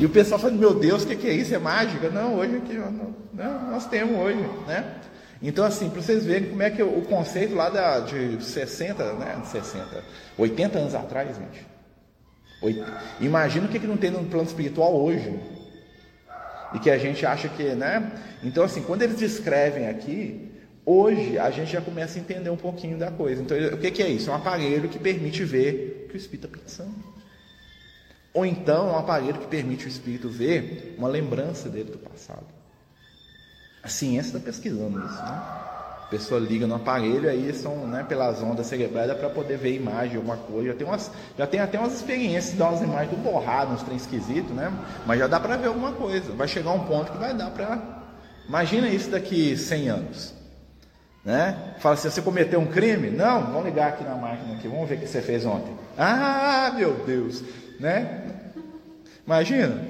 E o pessoal fala, meu Deus, o que, que, é isso? É mágica? Não, hoje aqui, não, nós temos hoje, né? Então, assim, para vocês verem como é que o conceito lá da, de 60, né, 60, 80 anos atrás, gente. Imagina o que, que não tem no plano espiritual hoje. E que a gente acha que, né? Então, assim, quando eles descrevem aqui, hoje a gente já começa a entender um pouquinho da coisa. Então, o que, que é isso? É um aparelho que permite ver o que o espírito está pensando. Ou então, um aparelho que permite o espírito ver uma lembrança dele do passado. A ciência está pesquisando isso, né? A pessoa liga no aparelho, aí são né, pelas ondas cerebrais para poder ver imagem, alguma coisa. Já tem, umas, já tem até umas experiências de dar umas imagens do borrado, uns trem esquisitos, né? Mas já dá para ver alguma coisa. Vai chegar um ponto que vai dar para. Imagina isso daqui 100 anos. Né? Fala assim, você cometeu um crime? Não, vamos ligar aqui na máquina aqui, vamos ver o que você fez ontem. Ah, meu Deus, né? Imagina,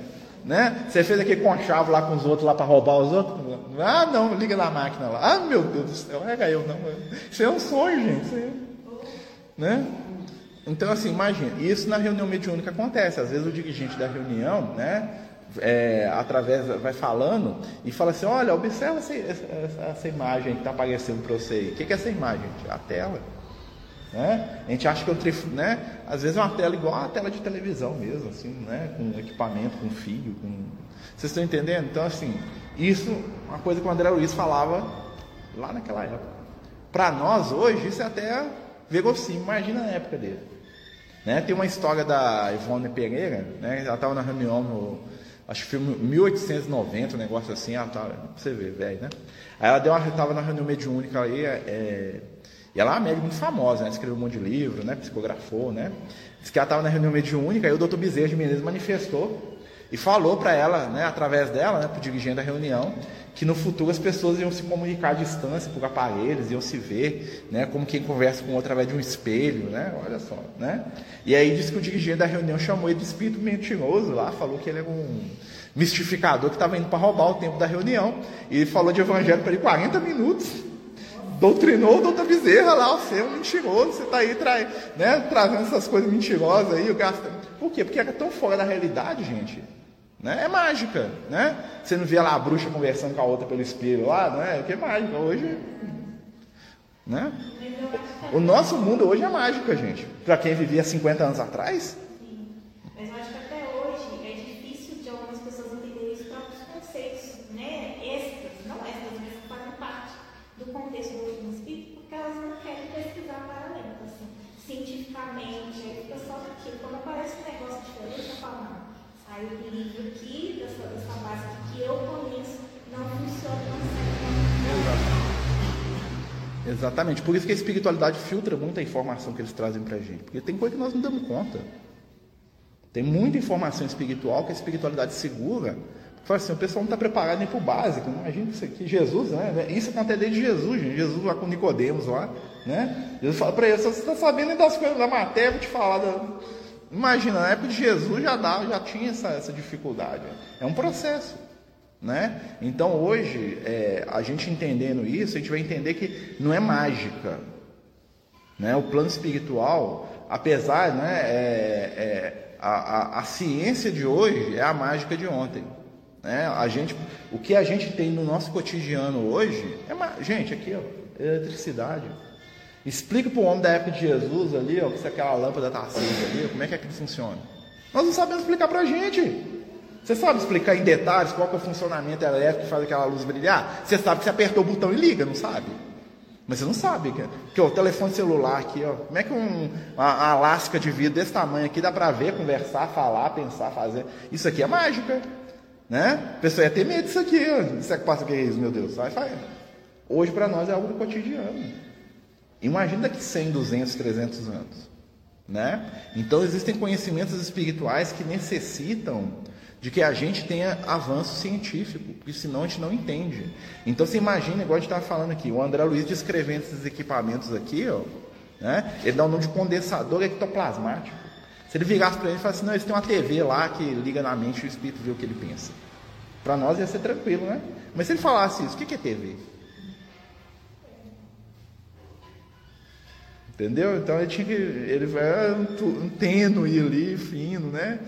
né? Você fez aquele conchavo lá com os outros lá para roubar os outros? Ah, não, liga na máquina lá. Ah, meu Deus do céu, é eu não. Isso é um sonho, gente. Né? Então, assim, imagina, isso na reunião mediúnica acontece. Às vezes o dirigente da reunião, né, é, através, vai falando e fala assim: olha, observa essa, essa, essa imagem que está aparecendo para você aí. O que, que é essa imagem? A tela. Né? A gente acha que o trif... né? Às vezes é uma tela igual a tela de televisão mesmo, assim, né? Com equipamento, com fio, com. Vocês estão entendendo? Então, assim, isso uma coisa que o André Luiz falava lá naquela época. Para nós hoje, isso é até verossímil, imagina na época dele. Né? Tem uma história da Ivone Pereira, né? ela estava na reunião no, acho que foi 1890, um negócio assim, ela tava, você vê, velho, né? Aí ela deu uma, estava na reunião mediúnica aí, é, e ela é uma médica muito famosa, né? escreveu um monte de livro, né? psicografou, né? Diz que ela estava na reunião mediúnica, e o doutor Bezerra de Menezes manifestou e falou para ela, né, através dela, né, para o dirigente da reunião, que no futuro as pessoas iam se comunicar à distância por aparelhos, iam se ver, né, como quem conversa com outro através de um espelho, né, olha só, né. E aí disse que o dirigente da reunião chamou ele de espírito mentiroso lá, falou que ele era um mistificador que estava indo para roubar o tempo da reunião, e falou de evangelho para ele 40 minutos, doutrinou o doutor Bezerra lá, você é um mentiroso, você está aí trai, né, trazendo essas coisas mentirosas aí. O gasto... Por quê? Porque era tão fora da realidade, gente. Né? É mágica. Né? Você não via lá a bruxa conversando com a outra pelo espelho lá, né? Que é mágica. Hoje. Né? O nosso mundo hoje é mágica, gente. Para quem vivia 50 anos atrás, Aí o livro aqui, dessa, dessa base que eu conheço, não funciona Exatamente. Por isso que a espiritualidade filtra muita informação que eles trazem para a gente. Porque tem coisa que nós não damos conta. Tem muita informação espiritual que a espiritualidade segura. Fala assim, o pessoal não está preparado nem para o básico. Imagina isso aqui, Jesus, né? Isso acontece desde Jesus, gente. Jesus lá com Nicodemos lá, né? Jesus fala para ele, você está sabendo das coisas da matéria, vou te falar da Imagina, na época de Jesus já, dava, já tinha essa, essa dificuldade. É um processo. Né? Então hoje, é, a gente entendendo isso, a gente vai entender que não é mágica. Né? O plano espiritual, apesar, né, é, é, a, a, a, ciência de hoje é a mágica de ontem. Né? A gente, o que a gente tem no nosso cotidiano hoje é, gente, aqui, ó, eletricidade. Explica para o homem da época de Jesus ali, ó, que se aquela lâmpada está acesa ali, como é que aquilo funciona. Nós não sabemos explicar para a gente. Você sabe explicar em detalhes qual é o funcionamento elétrico que faz aquela luz brilhar? Você sabe que você apertou o botão e liga, não sabe? Mas você não sabe, que o telefone celular aqui, ó, como é que um, uma, uma lasca de vidro desse tamanho aqui dá para ver, conversar, falar, pensar, fazer? Isso aqui é mágica, né? A pessoa ia ter medo disso aqui, ó. isso é que passa que é isso, meu Deus, vai, vai. Hoje para nós é algo do cotidiano. Imagina daqui 100, 200, 300 anos, né? Então existem conhecimentos espirituais que necessitam de que a gente tenha avanço científico, porque senão a gente não entende. Então você imagina, igual a gente estava falando aqui, o André Luiz descrevendo esses equipamentos aqui, ó, né? ele dá o nome de condensador ectoplasmático. Se ele virasse para ele e falasse assim, não, eles têm uma TV lá que liga na mente e o espírito vê o que ele pensa. Para nós ia ser tranquilo, né? Mas se ele falasse isso, o que é TV? Entendeu? Então ele tinha que. Ele vai um tênue ali, fino, né?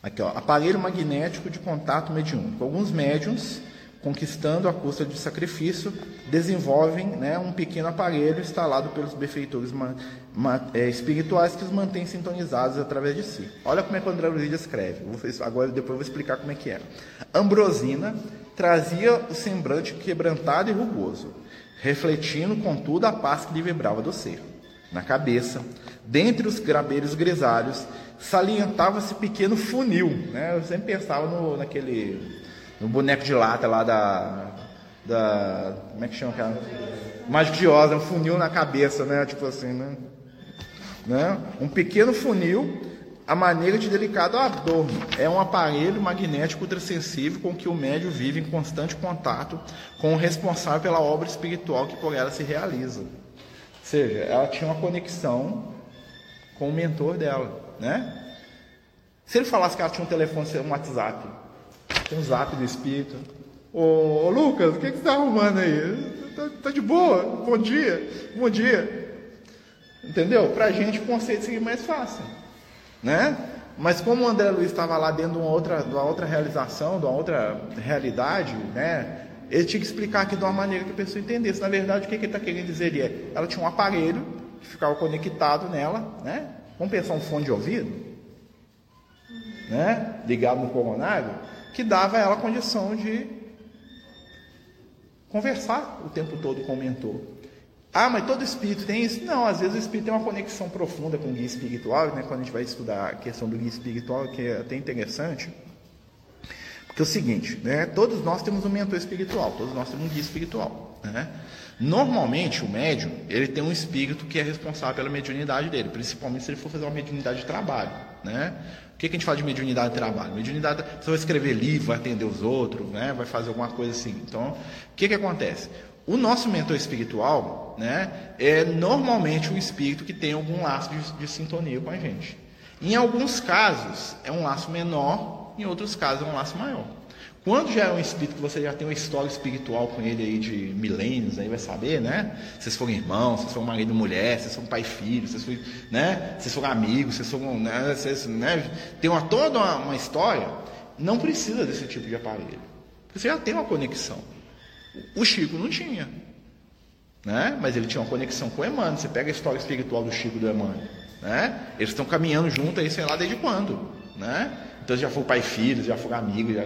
Aqui, ó, aparelho magnético de contato mediúnico. Alguns médiums, conquistando a custa de sacrifício, desenvolvem né, um pequeno aparelho instalado pelos benfeitores é, espirituais que os mantém sintonizados através de si. Olha como é que o André Luiz escreve. agora depois eu vou explicar como é que é. Ambrosina trazia o semblante quebrantado e rugoso, refletindo, contudo, a paz que lhe vibrava do ser. Na cabeça, dentre os grabeiros grisalhos, salientava-se pequeno funil. Né? Eu sempre pensava no, naquele no boneco de lata lá da, da como é que chama aquela? Mágico de Oz, um funil na cabeça, né? Tipo assim, né? né? Um pequeno funil, a maneira de delicado adorno. É um aparelho magnético ultrassensível com que o médio vive em constante contato com o responsável pela obra espiritual que por ela se realiza. Ou seja, ela tinha uma conexão com o mentor dela né? Se ele falasse que ela tinha um telefone, um WhatsApp, um zap do espírito. Ô Lucas, o que, que você está arrumando aí? Tá, tá, de boa? Bom dia, bom dia. Entendeu? Para a gente o conceito seria mais fácil, né? Mas como o André Luiz estava lá dentro de uma outra, de uma outra realização, de uma outra realidade, né? Ele tinha que explicar aqui de uma maneira que a pessoa entendesse. Na verdade, o que, que ele está querendo dizer ali é, ela tinha um aparelho que ficava conectado nela, né? Vamos pensar um fone de ouvido, né? ligado no coronário, que dava a ela a condição de conversar o tempo todo com o mentor. Ah, mas todo espírito tem isso? Não, às vezes o espírito tem uma conexão profunda com o guia espiritual, né? quando a gente vai estudar a questão do guia espiritual, que é até interessante. Porque é o seguinte, né? todos nós temos um mentor espiritual, todos nós temos um guia espiritual. Né? Normalmente, o médium, ele tem um espírito que é responsável pela mediunidade dele, principalmente se ele for fazer uma mediunidade de trabalho, né? O que, que a gente fala de mediunidade de trabalho? Mediunidade, você vai escrever livro, vai atender os outros, né? Vai fazer alguma coisa assim. Então, o que que acontece? O nosso mentor espiritual, né, é normalmente um espírito que tem algum laço de, de sintonia com a gente. Em alguns casos, é um laço menor, em outros casos, é um laço maior. Quando já é um espírito que você já tem uma história espiritual com ele aí de milênios, aí vai saber, né? Vocês foram irmãos, vocês foram marido e mulher, vocês foram pai e filho, vocês foram, né? Vocês foram amigos, vocês foram, né? Vocês, né? Tem uma, toda uma, uma história. Não precisa desse tipo de aparelho. Você já tem uma conexão. O Chico não tinha. Né? Mas ele tinha uma conexão com Emmanuel. Você pega a história espiritual do Chico e do Emmanuel. Né? Eles estão caminhando junto aí, sei lá desde quando. Né? Então já foram pai e filho, já foram amigos, já,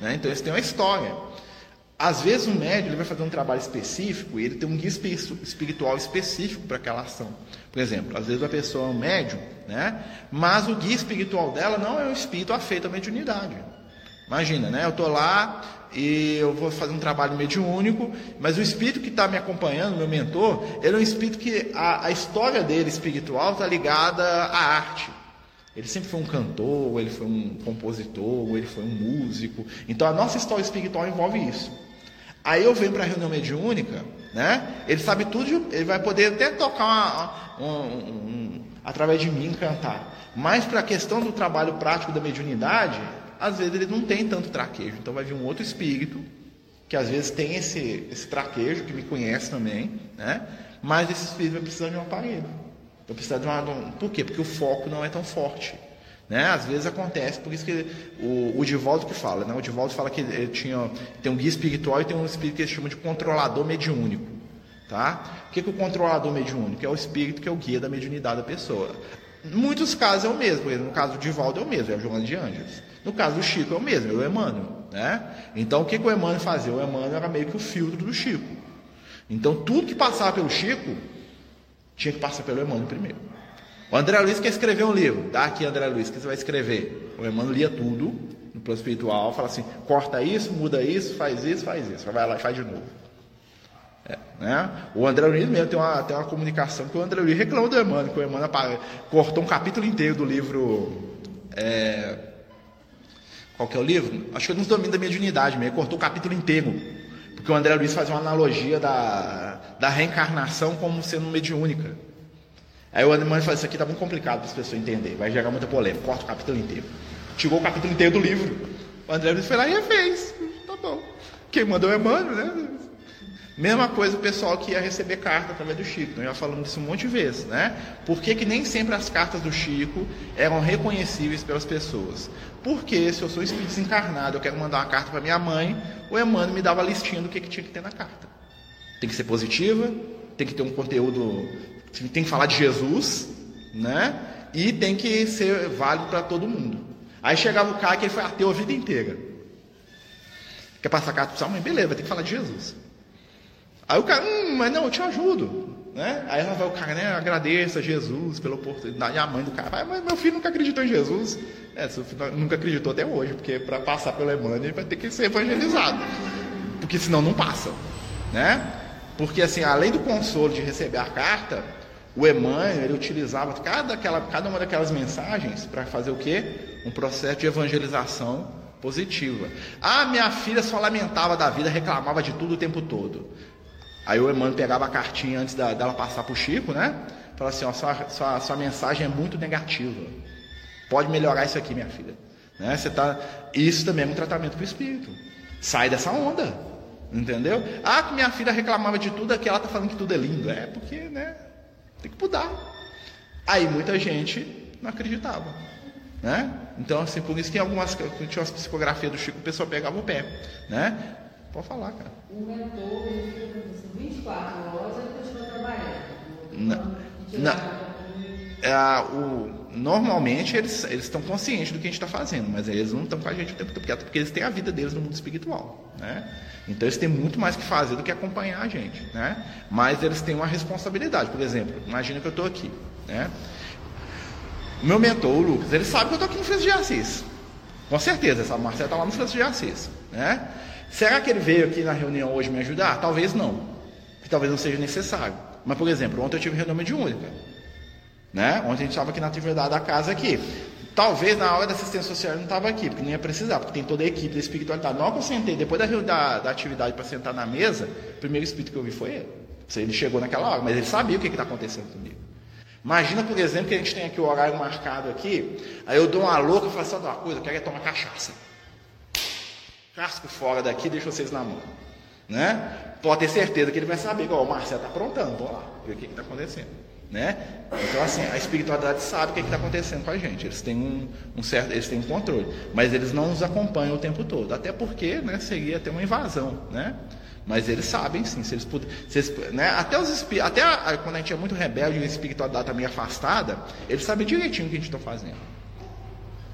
né? Então eles têm uma história. Às vezes o médium ele vai fazer um trabalho específico e ele tem um guia espiritual específico para aquela ação. Por exemplo, às vezes a pessoa é um médium, né? mas o guia espiritual dela não é um espírito afeito à mediunidade. Imagina, né? eu estou lá e eu vou fazer um trabalho mediúnico, mas o espírito que está me acompanhando, meu mentor, ele é um espírito que a, a história dele espiritual está ligada à arte. Ele sempre foi um cantor, ele foi um compositor, ele foi um músico. Então a nossa história espiritual envolve isso. Aí eu venho para a reunião mediúnica, né? Ele sabe tudo, ele vai poder até tocar uma, um, um, através de mim cantar. Mas para a questão do trabalho prático da mediunidade, às vezes ele não tem tanto traquejo. Então vai vir um outro espírito, que às vezes tem esse, esse traquejo, que me conhece também, né? Mas esse espírito vai precisar de um aparelho. Vai precisar de uma. Por quê? Porque o foco não é tão forte. Né? Às vezes acontece, por isso que o, o Divaldo que fala, né? o Divaldo fala que ele tinha, tem um guia espiritual e tem um espírito que eles chamam de controlador mediúnico. Tá? O que, que o controlador mediúnico? É o espírito que é o guia da mediunidade da pessoa. Em muitos casos é o mesmo, no caso do Divaldo é o mesmo, é o João de Anjos. No caso do Chico é o mesmo, é o Emmanuel. Né? Então o que, que o Emmanuel fazia? O Emmanuel era meio que o filtro do Chico. Então tudo que passava pelo Chico tinha que passar pelo Emmanuel primeiro. O André Luiz quer escrever um livro. Dá aqui, André Luiz, que você vai escrever. O Emmanuel lia tudo no plano espiritual, fala assim: corta isso, muda isso, faz isso, faz isso. Vai lá e faz de novo. É, né? O André Luiz mesmo tem uma, tem uma comunicação que o André Luiz reclamou do Emmanuel, que o Emmanuel cortou um capítulo inteiro do livro. É, qual que é o livro? Acho que é nos domínios da mediunidade mesmo. Ele cortou o capítulo inteiro. Porque o André Luiz faz uma analogia da, da reencarnação como sendo mediúnica. Aí o André fala, isso aqui tá muito complicado para as pessoas entenderem, vai gerar muita polêmica, corta o capítulo inteiro. Tirou o capítulo inteiro do livro. O André Luiz foi lá e refez. Tá bom. Quem mandou é Emmanuel, né? Mesma coisa o pessoal que ia receber carta através do Chico. Nós já falamos isso um monte de vezes, né? Por que, que nem sempre as cartas do Chico eram reconhecíveis pelas pessoas? Porque se eu sou espírito desencarnado, eu quero mandar uma carta para minha mãe, o Emmanuel me dava a listinha do que, que tinha que ter na carta. Tem que ser positiva, tem que ter um conteúdo tem que falar de Jesus, né? E tem que ser válido para todo mundo. Aí chegava o cara que ele foi ateu a vida inteira. Quer passar carta para sua mãe? Beleza, vai ter que falar de Jesus. Aí o cara, hum, mas não, eu te ajudo. Né? Aí ela vai, o cara, né, agradeça a Jesus pela oportunidade. E a mãe do cara vai, mas meu filho nunca acreditou em Jesus. É, nunca acreditou até hoje, porque para passar pelo Emmanuel ele vai ter que ser evangelizado. Porque senão não passa. Né? Porque assim, além do consolo de receber a carta, o Emmanuel ele utilizava cada, aquela, cada uma daquelas mensagens para fazer o quê? Um processo de evangelização positiva. Ah, minha filha só lamentava da vida, reclamava de tudo o tempo todo. Aí o Emmanuel pegava a cartinha antes da, dela passar para o Chico, né? Falava assim: ó, sua, sua, sua mensagem é muito negativa. Pode melhorar isso aqui, minha filha. Né? Você tá... Isso também é um tratamento para o espírito. Sai dessa onda. Entendeu? Ah, que minha filha reclamava de tudo, aqui ela está falando que tudo é lindo. É porque, né? Tem que mudar. Aí muita gente não acreditava. Né? Então, assim, por isso que algumas tinha umas psicografias do Chico, o pessoal pegava o pé. Né? Pode falar, cara. O mentor, ele fica 24 horas, ele continua trabalhando. Não. não. É, o, normalmente eles, eles estão conscientes do que a gente está fazendo, mas eles não estão com a gente o tempo todo, porque, porque eles têm a vida deles no mundo espiritual. Né? Então eles têm muito mais que fazer do que acompanhar a gente, né? Mas eles têm uma responsabilidade. Por exemplo, imagina que eu estou aqui, né? Meu mentor, o Lucas, ele sabe que eu estou aqui no Francisco de Assis. Com certeza, essa Marcela está lá no Francisco de Assis, né? Será que ele veio aqui na reunião hoje me ajudar? Talvez não. Que talvez não seja necessário. Mas, por exemplo, ontem eu tive reunião mediúnica. Né? Ontem a gente estava aqui na atividade da casa aqui. Talvez na hora da assistência social ele não estava aqui, porque não ia precisar, porque tem toda a equipe da espiritualidade. Na que eu sentei, depois da, da, da atividade para sentar na mesa, o primeiro espírito que eu vi foi ele. Ele chegou naquela hora, mas ele sabia o que está acontecendo comigo. Imagina, por exemplo, que a gente tem aqui o horário marcado aqui, aí eu dou uma louca e falo, sabe uma coisa, eu quero é tomar cachaça. Casco fora daqui, deixa vocês na mão. Né? Pode ter certeza que ele vai saber, igual o Marcelo está aprontando, vamos lá, ver o que está acontecendo. Né? Então, assim, a espiritualidade sabe o que está acontecendo com a gente. Eles têm um, um, certo, eles têm um controle, mas eles não nos acompanham o tempo todo, até porque, né, seria até uma invasão, né? Mas eles sabem, sim, se eles puderem, né, até os até a, quando a gente é muito rebelde e a espiritualidade está meio afastada, eles sabem direitinho o que a gente está fazendo.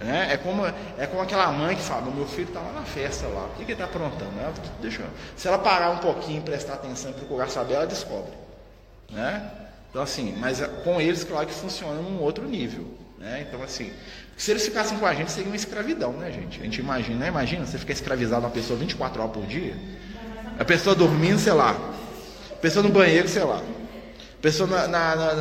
Né? É, como, é como aquela mãe que fala, meu filho está lá na festa lá, o que, que ele está aprontando? Né? Deixa, se ela parar um pouquinho, prestar atenção e procurar saber, ela descobre. Né? Então, assim, mas é, com eles, claro que funciona num outro nível. Né? Então, assim, se eles ficassem com a gente, seria uma escravidão, né, gente? A gente imagina, né? Imagina você ficar escravizado uma pessoa 24 horas por dia. A pessoa dormindo, sei lá. A pessoa no banheiro, sei lá. A pessoa na, na, na,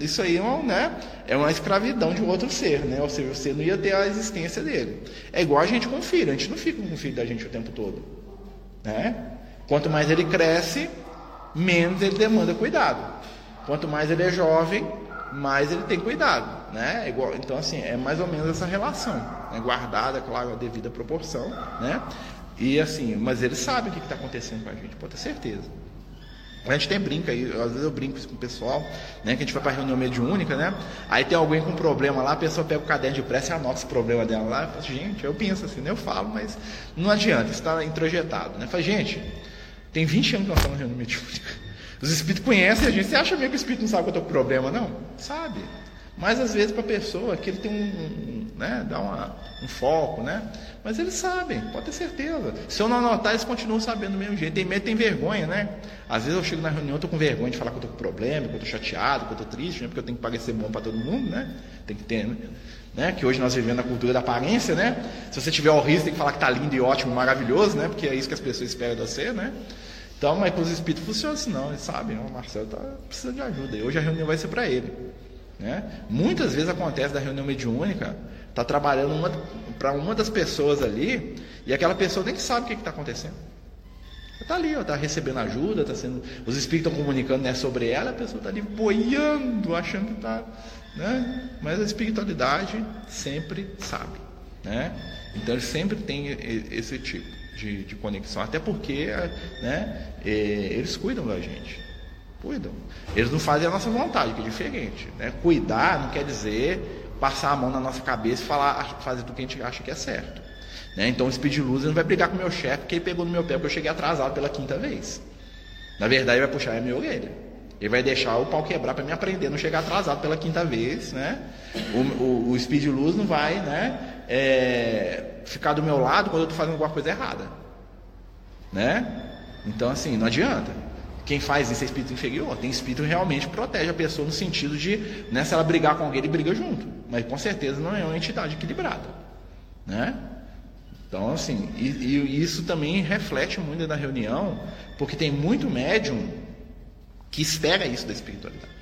isso aí é, né, é uma escravidão de um outro ser, né? Ou seja, você não ia ter a existência dele. É igual a gente com o filho, a gente não fica com o filho da gente o tempo todo. Né? Quanto mais ele cresce, menos ele demanda cuidado. Quanto mais ele é jovem, mais ele tem cuidado. né? Igual, então, assim, é mais ou menos essa relação, né? guardada, claro, a devida proporção, né? E assim, mas eles sabem o que está acontecendo com a gente, pode ter certeza. A gente tem brinca aí, às vezes eu brinco com o pessoal, né? Que a gente vai para reunião mediúnica, né? Aí tem alguém com problema lá, a pessoa pega o caderno de pressa e anota esse problema dela lá. Eu falo, gente, eu penso assim, né? Eu falo, mas não adianta, está introjetado, né? Fala, gente, tem 20 anos que nós estamos na reunião mediúnica. Os espíritos conhecem a gente. Você acha mesmo que o espírito não sabe que eu estou com problema? Não? Sabe. Mas às vezes para a pessoa que ele tem um, né, dá uma, um foco, né? Mas eles sabem, pode ter certeza. Se eu não anotar, eles continuam sabendo do mesmo jeito. Tem medo, tem vergonha, né? Às vezes eu chego na reunião, estou com vergonha de falar que eu estou com problema, que eu estou chateado, que eu estou triste, né? porque eu tenho que parecer bom para todo mundo, né? Tem que ter, né? né? Que hoje nós vivemos a cultura da aparência, né? Se você tiver o risco, tem que falar que está lindo e ótimo, maravilhoso, né? Porque é isso que as pessoas esperam de você, né? Então, mas para os espíritos funciona assim, não, eles sabem, o Marcelo está precisando de ajuda. E hoje a reunião vai ser para ele. Né? Muitas vezes acontece da reunião mediúnica, está trabalhando para uma das pessoas ali, e aquela pessoa nem sabe o que está acontecendo. Está ali, está recebendo ajuda, tá sendo, os espíritos estão comunicando né, sobre ela, a pessoa está ali boiando, achando que está. Né? Mas a espiritualidade sempre sabe. Né? Então sempre tem esse tipo de, de conexão, até porque né, eles cuidam da gente. Cuidam. Eles não fazem a nossa vontade, que é diferente. Né? Cuidar não quer dizer passar a mão na nossa cabeça e falar, fazer tudo que a gente acha que é certo. Né? Então o Speed Loser não vai brigar com o meu chefe porque ele pegou no meu pé porque eu cheguei atrasado pela quinta vez. Na verdade, ele vai puxar a minha orelha. Ele vai deixar o pau quebrar para me aprender, não chegar atrasado pela quinta vez, né? O, o, o Speed Luz não vai, né? É, ficar do meu lado quando eu estou fazendo alguma coisa errada, né? Então assim, não adianta. Quem faz isso é espírito inferior. Tem espírito que realmente protege a pessoa no sentido de, né, se ela brigar com alguém, ele briga junto. Mas com certeza não é uma entidade equilibrada. Né? Então, assim, e, e isso também reflete muito na reunião, porque tem muito médium que espera isso da espiritualidade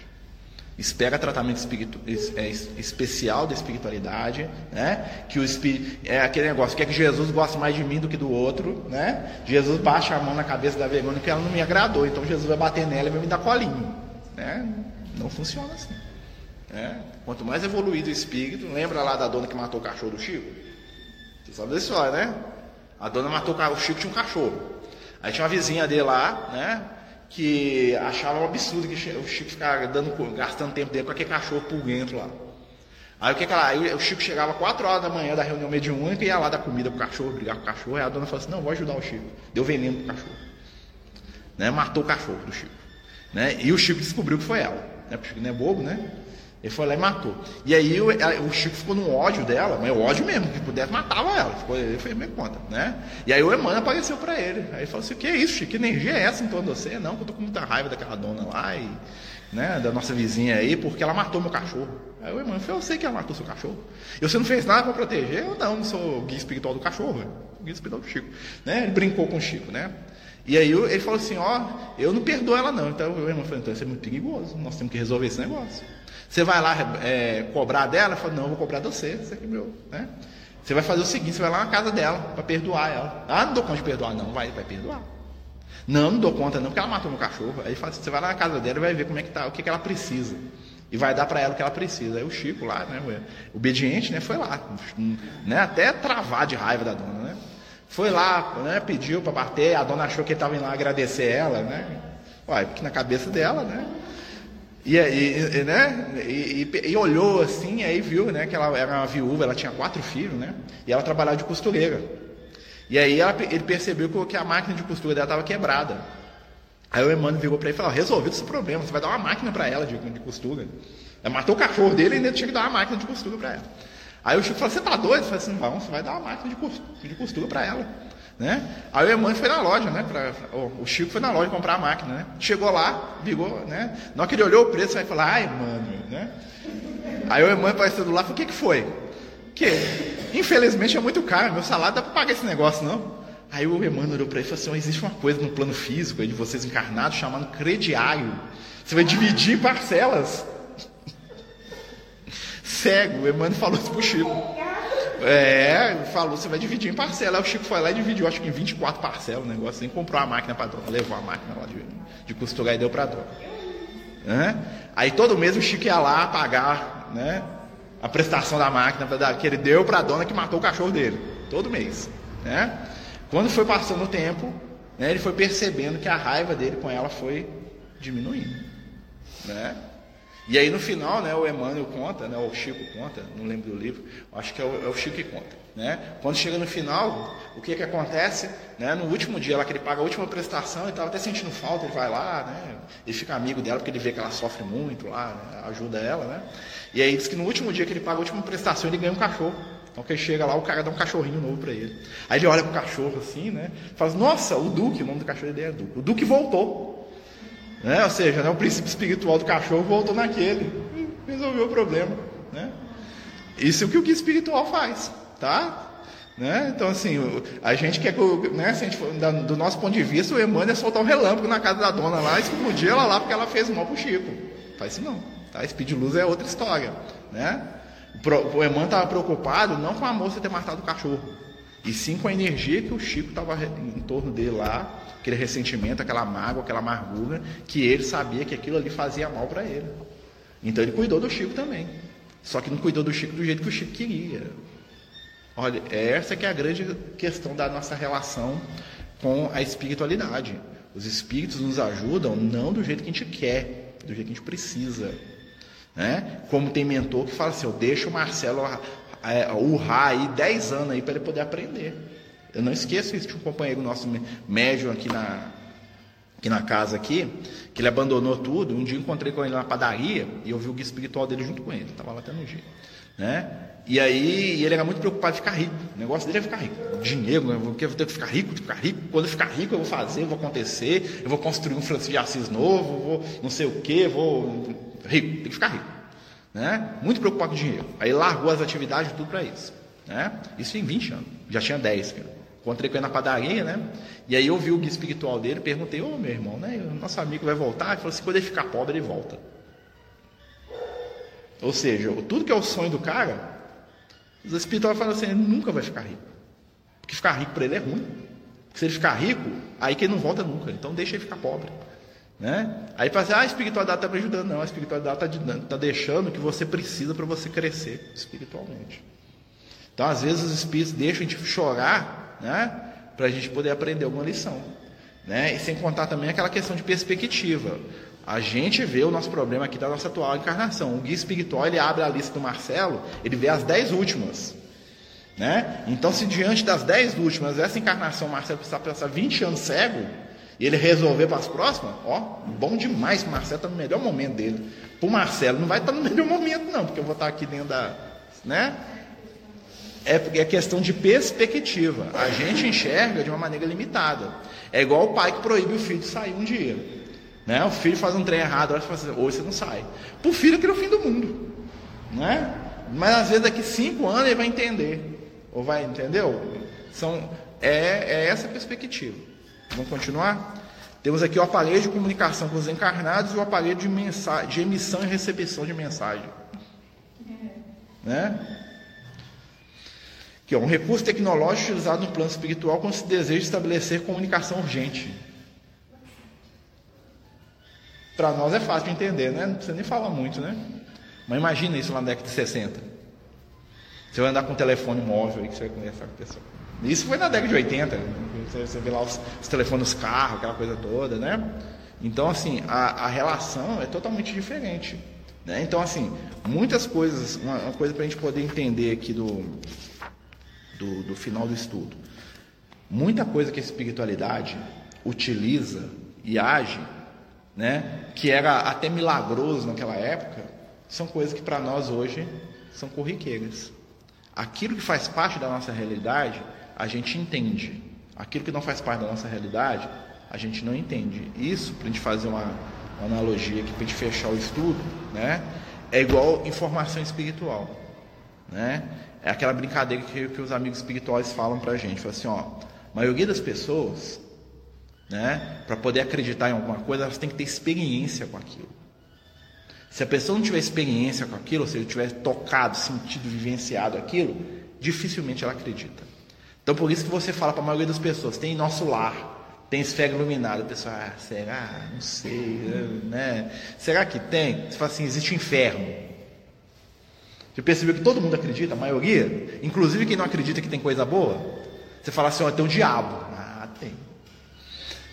espera tratamento espiritu, é, especial da espiritualidade, né? Que o espírito é aquele negócio, quer que Jesus goste mais de mim do que do outro, né? Jesus baixa a mão na cabeça da vergonha que ela não me agradou, então Jesus vai bater nela e vai me dar colinho, né? Não funciona assim. Né? Quanto mais evoluído o espírito, lembra lá da dona que matou o cachorro do Chico? Você sabe da história, né? A dona matou o Chico tinha um cachorro. Aí tinha uma vizinha dele lá, né? Que achava um absurdo que o Chico ficava dando, gastando tempo dele com aquele cachorro pulguento lá. Aí o que, que ela, aí o Chico chegava 4 horas da manhã da reunião mediúnica e ia lá dar comida pro cachorro, brigar com o cachorro. Aí a dona falou assim: não, vou ajudar o Chico. Deu veneno pro cachorro. Né? Matou o cachorro do Chico. Né? E o Chico descobriu que foi ela. Né? Porque o Chico não é bobo, né? Ele foi lá e matou. E aí o, o Chico ficou no ódio dela, mas é ódio mesmo, que pudesse matava ela. Ficou, ele fez meio conta, né? E aí o Emmanuel apareceu para ele. Aí ele falou assim: o que é isso, Chico? Que energia é essa em torno de você? Não, que eu tô com muita raiva daquela dona lá e né, da nossa vizinha aí, porque ela matou meu cachorro. Aí o Emmanuel falou: eu sei que ela matou seu cachorro. E você não fez nada para proteger? Eu não, não sou guia espiritual do cachorro, guia espiritual do Chico. Né? Ele brincou com o Chico, né? E aí ele falou assim: ó, eu não perdoo ela não. Então o irmão falou: então isso é muito perigoso, nós temos que resolver esse negócio. Você vai lá é, cobrar dela? Fala, não, vou cobrar de você, você é meu, né? Você vai fazer o seguinte, você vai lá na casa dela para perdoar ela. Ah, não dou conta de perdoar, não, vai, vai perdoar. Não, não dou conta não, porque ela matou meu cachorro. Aí fala, você vai lá na casa dela e vai ver como é que tá, o que, que ela precisa. E vai dar para ela o que ela precisa. Aí o Chico lá, né, obediente, né, foi lá, né, até travar de raiva da dona, né? Foi lá, né, pediu para bater, a dona achou que ele estava indo lá agradecer ela, né? Uai, porque na cabeça dela, né? E, e, né? E, e, olhou assim, aí viu né, que ela era uma viúva, ela tinha quatro filhos, né? E ela trabalhava de costureira. E aí ela, ele percebeu que a máquina de costura dela estava quebrada. Aí o Emmanuel virou para ele e falou: resolvido esse problema, você vai dar uma máquina para ela de, de costura. Ela matou o cachorro dele e ainda tinha que dar uma máquina de costura para ela. Aí o Chico falou: você tá doido? Eu falei assim: não, você vai dar uma máquina de costura para ela. Né? Aí o Emmanuel foi na loja, né? Pra, o Chico foi na loja comprar a máquina, né? Chegou lá, ligou, né? Na hora que ele olhou o preço, vai falar, ai, Emmanuel, né? Aí o Emmanuel apareceu do lado falou, o que, que foi? Que, infelizmente é muito caro, meu salário dá para pagar esse negócio, não? Aí o Emmanuel olhou para ele e falou assim, existe uma coisa no plano físico aí de vocês encarnados chamado crediário. Você vai dividir em parcelas. Cego, o Emmanuel falou isso pro Chico. É, falou, você vai dividir em parcela. Aí o Chico foi lá e dividiu, acho que em 24 parcelas o negócio, assim, comprou a máquina para droga, levou a máquina lá de, de costurar e deu para droga. Né? Aí todo mês o Chico ia lá pagar, né? a prestação da máquina que ele deu para a dona que matou o cachorro dele, todo mês. Né? Quando foi passando o tempo, né, ele foi percebendo que a raiva dele com ela foi diminuindo. Né? E aí no final, né, o Emmanuel conta, né, o Chico conta, não lembro do livro, acho que é o, é o Chico que conta. Né? Quando chega no final, o que, que acontece? Né? No último dia lá que ele paga a última prestação, ele estava até sentindo falta, ele vai lá, né? ele fica amigo dela porque ele vê que ela sofre muito lá, né? ajuda ela. Né? E aí diz que no último dia que ele paga a última prestação, ele ganha um cachorro. Então que chega lá, o cara dá um cachorrinho novo para ele. Aí ele olha pro cachorro assim, né? Fala, nossa, o Duque, o nome do cachorro dele é Duque. O Duque voltou. Né? Ou seja, né, o princípio espiritual do cachorro voltou naquele. Resolveu o problema. Né? Isso é o que o guia espiritual faz. Tá? Né? Então, assim, a gente quer que, né, se a gente for, do nosso ponto de vista, o Emmanuel é soltar um relâmpago na casa da dona lá e explodir ela lá porque ela fez mal pro Chico. Faz isso não. Tá? Speed Luz é outra história. Né? O Emmanuel estava preocupado não com a moça ter matado o cachorro, e sim com a energia que o Chico estava em torno dele lá, aquele ressentimento, aquela mágoa, aquela amargura, que ele sabia que aquilo ali fazia mal para ele. Então ele cuidou do Chico também. Só que não cuidou do Chico do jeito que o Chico queria. Olha, essa que é a grande questão da nossa relação com a espiritualidade. Os espíritos nos ajudam não do jeito que a gente quer, do jeito que a gente precisa. Né? Como tem mentor que fala assim, eu deixo o Marcelo é, urrar aí 10 anos aí para ele poder aprender. Eu não esqueço isso de um companheiro nosso médium aqui na, aqui na casa aqui, que ele abandonou tudo. Um dia encontrei com ele na padaria e eu vi o guia espiritual dele junto com ele. Estava lá até no dia. Né? E aí ele era muito preocupado em ficar rico. O negócio dele é ficar rico. Dinheiro, eu vou ter que ficar rico, ficar rico. Quando eu ficar rico, eu vou fazer, eu vou acontecer, eu vou construir um Francisco de Assis novo, vou não sei o que, vou. Rico, tem que ficar rico. Né? Muito preocupado com dinheiro. Aí largou as atividades tudo para isso. Né? Isso em 20 anos. Já tinha 10. Cara. Encontrei com ele na padaria, né? E aí eu vi o guia espiritual dele, perguntei, ô meu irmão, né? Nosso amigo vai voltar? Ele falou assim, quando ele ficar pobre, ele volta. Ou seja, tudo que é o sonho do cara, os espirituais falam assim, ele nunca vai ficar rico. Porque ficar rico para ele é ruim. Porque se ele ficar rico, aí que ele não volta nunca. Então deixa ele ficar pobre. Né? Aí fala assim, ah, a espiritualidade está me ajudando. Não, a espiritualidade está tá deixando o que você precisa para você crescer espiritualmente. Então, às vezes, os espíritos deixam a gente chorar né? para a gente poder aprender alguma lição. Né? E sem contar também aquela questão de perspectiva. A gente vê o nosso problema aqui da nossa atual encarnação. O guia espiritual ele abre a lista do Marcelo, ele vê as dez últimas. Né? Então, se diante das dez últimas, essa encarnação, Marcelo precisa passar 20 anos cego, e ele resolver para as próximas, ó, bom demais, o Marcelo está no melhor momento dele. Para o Marcelo não vai estar tá no melhor momento, não, porque eu vou estar tá aqui dentro da. Né? É, é questão de perspectiva. A gente enxerga de uma maneira limitada. É igual o pai que proíbe o filho de sair um dia. Né? O filho faz um trem errado, assim, hoje você não sai. Para o filho, aquilo é o fim do mundo. Né? Mas às vezes daqui cinco anos ele vai entender. Ou vai, entendeu? São, é, é essa a perspectiva. Vamos continuar? Temos aqui o aparelho de comunicação com os encarnados e o aparelho de, mensagem, de emissão e recepção de mensagem. Né? Que é um recurso tecnológico utilizado no plano espiritual quando se deseja estabelecer comunicação urgente. Para nós é fácil de entender, né? Não precisa nem falar muito, né? Mas imagina isso lá na década de 60. Você vai andar com um telefone móvel aí que você vai conversar com a pessoa. Isso foi na década de 80. Você vê lá os, os telefones dos carros, aquela coisa toda, né? Então, assim, a, a relação é totalmente diferente. Né? Então, assim, muitas coisas, uma, uma coisa para a gente poder entender aqui do, do, do final do estudo. Muita coisa que a espiritualidade utiliza e age, né, que era até milagroso naquela época, são coisas que para nós hoje são corriqueiras. Aquilo que faz parte da nossa realidade, a gente entende. Aquilo que não faz parte da nossa realidade, a gente não entende. Isso, para a gente fazer uma, uma analogia aqui, para a gente fechar o estudo, né, é igual informação espiritual. Né? É aquela brincadeira que, que os amigos espirituais falam para a gente. Fala assim, ó, a maioria das pessoas, né, para poder acreditar em alguma coisa, elas têm que ter experiência com aquilo. Se a pessoa não tiver experiência com aquilo, se ele tiver tocado, sentido, vivenciado aquilo, dificilmente ela acredita. Então por isso que você fala para a maioria das pessoas, tem nosso lar, tem esfera iluminada. A pessoa, ah, será? Não sei, né? Será que tem? Você fala assim, existe o inferno. Você percebeu que todo mundo acredita, a maioria? Inclusive quem não acredita que tem coisa boa? Você fala assim, ó, tem o diabo. Ah, tem.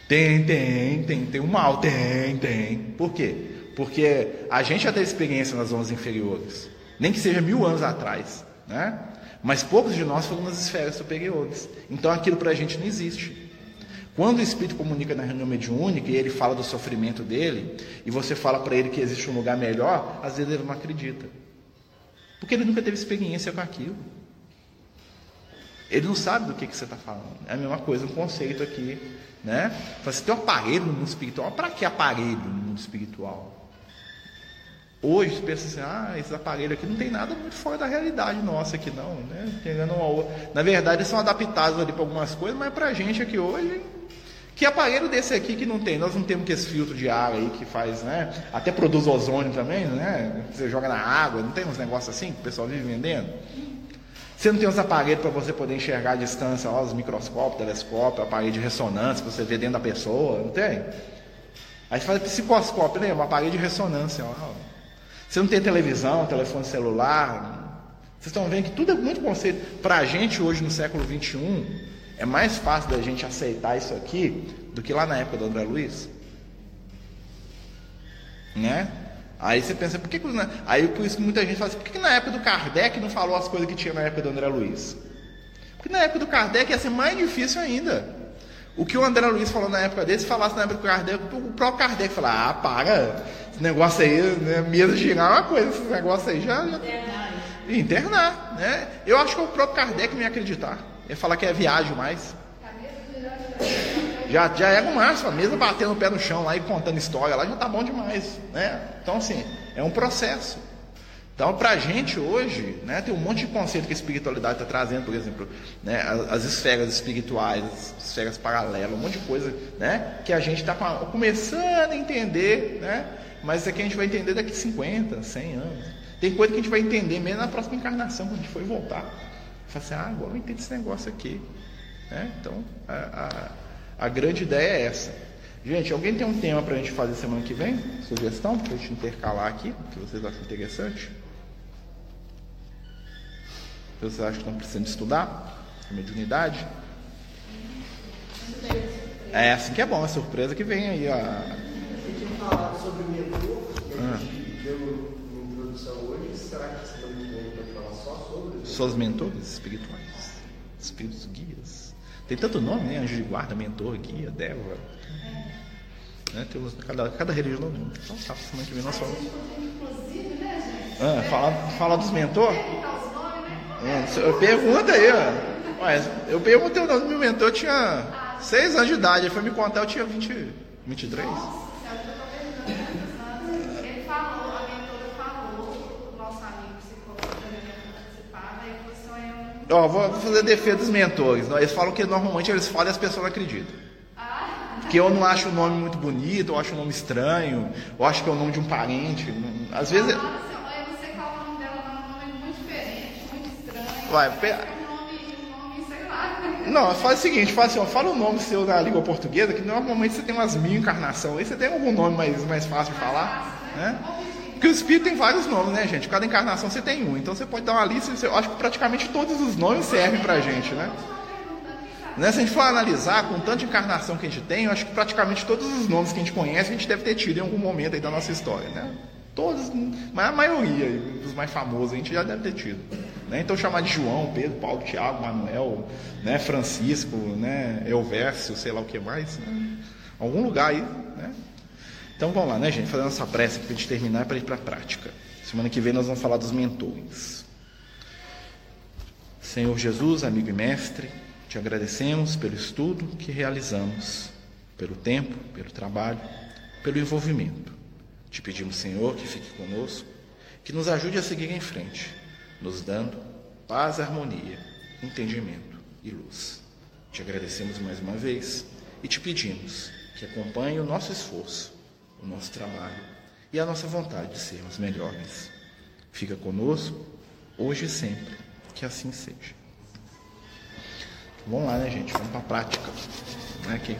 Tem, tem, tem, tem o mal, tem, tem. Por quê? Porque a gente já teve experiência nas zonas inferiores, nem que seja mil anos atrás, né? Mas poucos de nós foram nas esferas superiores. Então aquilo para a gente não existe. Quando o Espírito comunica na reunião mediúnica e ele fala do sofrimento dele, e você fala para ele que existe um lugar melhor, às vezes ele não acredita. Porque ele nunca teve experiência com aquilo. Ele não sabe do que, que você está falando. É a mesma coisa, um conceito aqui. Né? Você tem um aparelho no mundo espiritual. Para que aparelho no mundo espiritual? Hoje você pensa assim, ah, esse aparelho aqui não tem nada muito fora da realidade nossa aqui não, né? Na verdade, eles são adaptados ali para algumas coisas, mas para a gente aqui hoje, que aparelho desse aqui que não tem? Nós não temos que esse filtro de ar aí que faz, né? Até produz ozônio também, né? Você joga na água, não tem uns negócios assim que o pessoal vive vendendo? Você não tem os aparelhos para você poder enxergar a distância, ó, os microscópios, telescópio, aparelho de ressonância, para você ver dentro da pessoa, não tem? Aí você faz psicoscópio, né? Um aparelho de ressonância, ó. Você não tem televisão, telefone celular. Vocês estão vendo que tudo é muito conceito. Para a gente hoje no século 21, é mais fácil da gente aceitar isso aqui do que lá na época do André Luiz. Né? Aí você pensa, por que, que aí por isso que muita gente fala assim, por que, que na época do Kardec não falou as coisas que tinha na época do André Luiz? Porque na época do Kardec ia ser mais difícil ainda. O que o André Luiz falou na época dele, se falasse na época do Kardec, o próprio Kardec falava, ah, para, esse negócio aí, né, mesa girar é uma coisa, esse negócio aí já. já... Internar. Internar, né? Eu acho que o próprio Kardec me acreditar. Ele fala que é viagem mais. Já, já é o máximo, mesa batendo o pé no chão lá e contando história lá já tá bom demais. Né? Então, assim, é um processo. Então, para a gente hoje, né, tem um monte de conceito que a espiritualidade está trazendo, por exemplo, né, as, as, esferas espirituais, as esferas paralelas, um monte de coisa né, que a gente está começando a entender, né, mas isso aqui a gente vai entender daqui 50, 100 anos. Tem coisa que a gente vai entender mesmo na próxima encarnação, quando a gente for voltar. Fala assim, ah, agora eu entendo esse negócio aqui. Né? Então, a, a, a, grande ideia é essa. Gente, alguém tem um tema para a gente fazer semana que vem? Sugestão para a gente intercalar aqui, que vocês acham interessante? Vocês acham que estão precisando estudar? Mediunidade? É assim que é bom, a surpresa que vem aí. A... Eu tinha falado sobre o seus mentores espirituais, espíritos guias. Tem tanto nome, né? Anjo de guarda, mentor, guia, Deva. Né? Tem cada, cada religião do mundo. Então, tá, semana que vem nós falamos. Ah, fala, fala dos mentores? É, pergunta aí, ó. Mas eu perguntei o nome do meu mentor, eu tinha 6 anos de idade. Ele foi me contar, eu tinha 20, 23. Ó, vou fazer defesa dos mentores. Eles falam que normalmente eles falam e as pessoas não acreditam. Porque eu não acho o nome muito bonito, eu acho o nome estranho, eu acho que é o nome de um parente. Às vezes. Nossa, você coloca o nome dela, um nome muito diferente, muito estranho. Vai, pe... Não, faz o seguinte, faz assim, ó, fala o nome seu na língua portuguesa, que normalmente você tem umas mil encarnações, aí você tem algum nome mais, mais fácil de falar, né? Porque o espírito tem vários nomes, né, gente? Cada encarnação você tem um. Então você pode dar uma lista, eu acho que praticamente todos os nomes servem pra gente, né? né? Se a gente for analisar, com tanta encarnação que a gente tem, eu acho que praticamente todos os nomes que a gente conhece, a gente deve ter tido em algum momento aí da nossa história, né? Todos, mas a maioria dos mais famosos a gente já deve ter tido. Né? Então chamar de João, Pedro, Paulo, Tiago, Manuel, né? Francisco, né? Elvércio, sei lá o que mais. Né? Algum lugar aí, né? Então vamos lá, né, gente? Fazendo essa pressa aqui para a gente terminar para ir para a prática. Semana que vem nós vamos falar dos mentores. Senhor Jesus, amigo e mestre, te agradecemos pelo estudo que realizamos, pelo tempo, pelo trabalho, pelo envolvimento. Te pedimos, Senhor, que fique conosco, que nos ajude a seguir em frente, nos dando paz, harmonia, entendimento e luz. Te agradecemos mais uma vez e te pedimos que acompanhe o nosso esforço o nosso trabalho e a nossa vontade de sermos melhores. Fica conosco, hoje e sempre, que assim seja. Vamos lá, né, gente? Vamos para a prática. Aqui.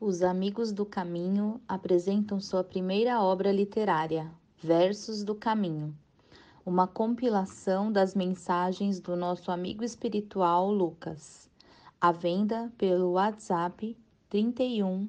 Os Amigos do Caminho apresentam sua primeira obra literária, Versos do Caminho, uma compilação das mensagens do nosso amigo espiritual Lucas, à venda pelo WhatsApp 31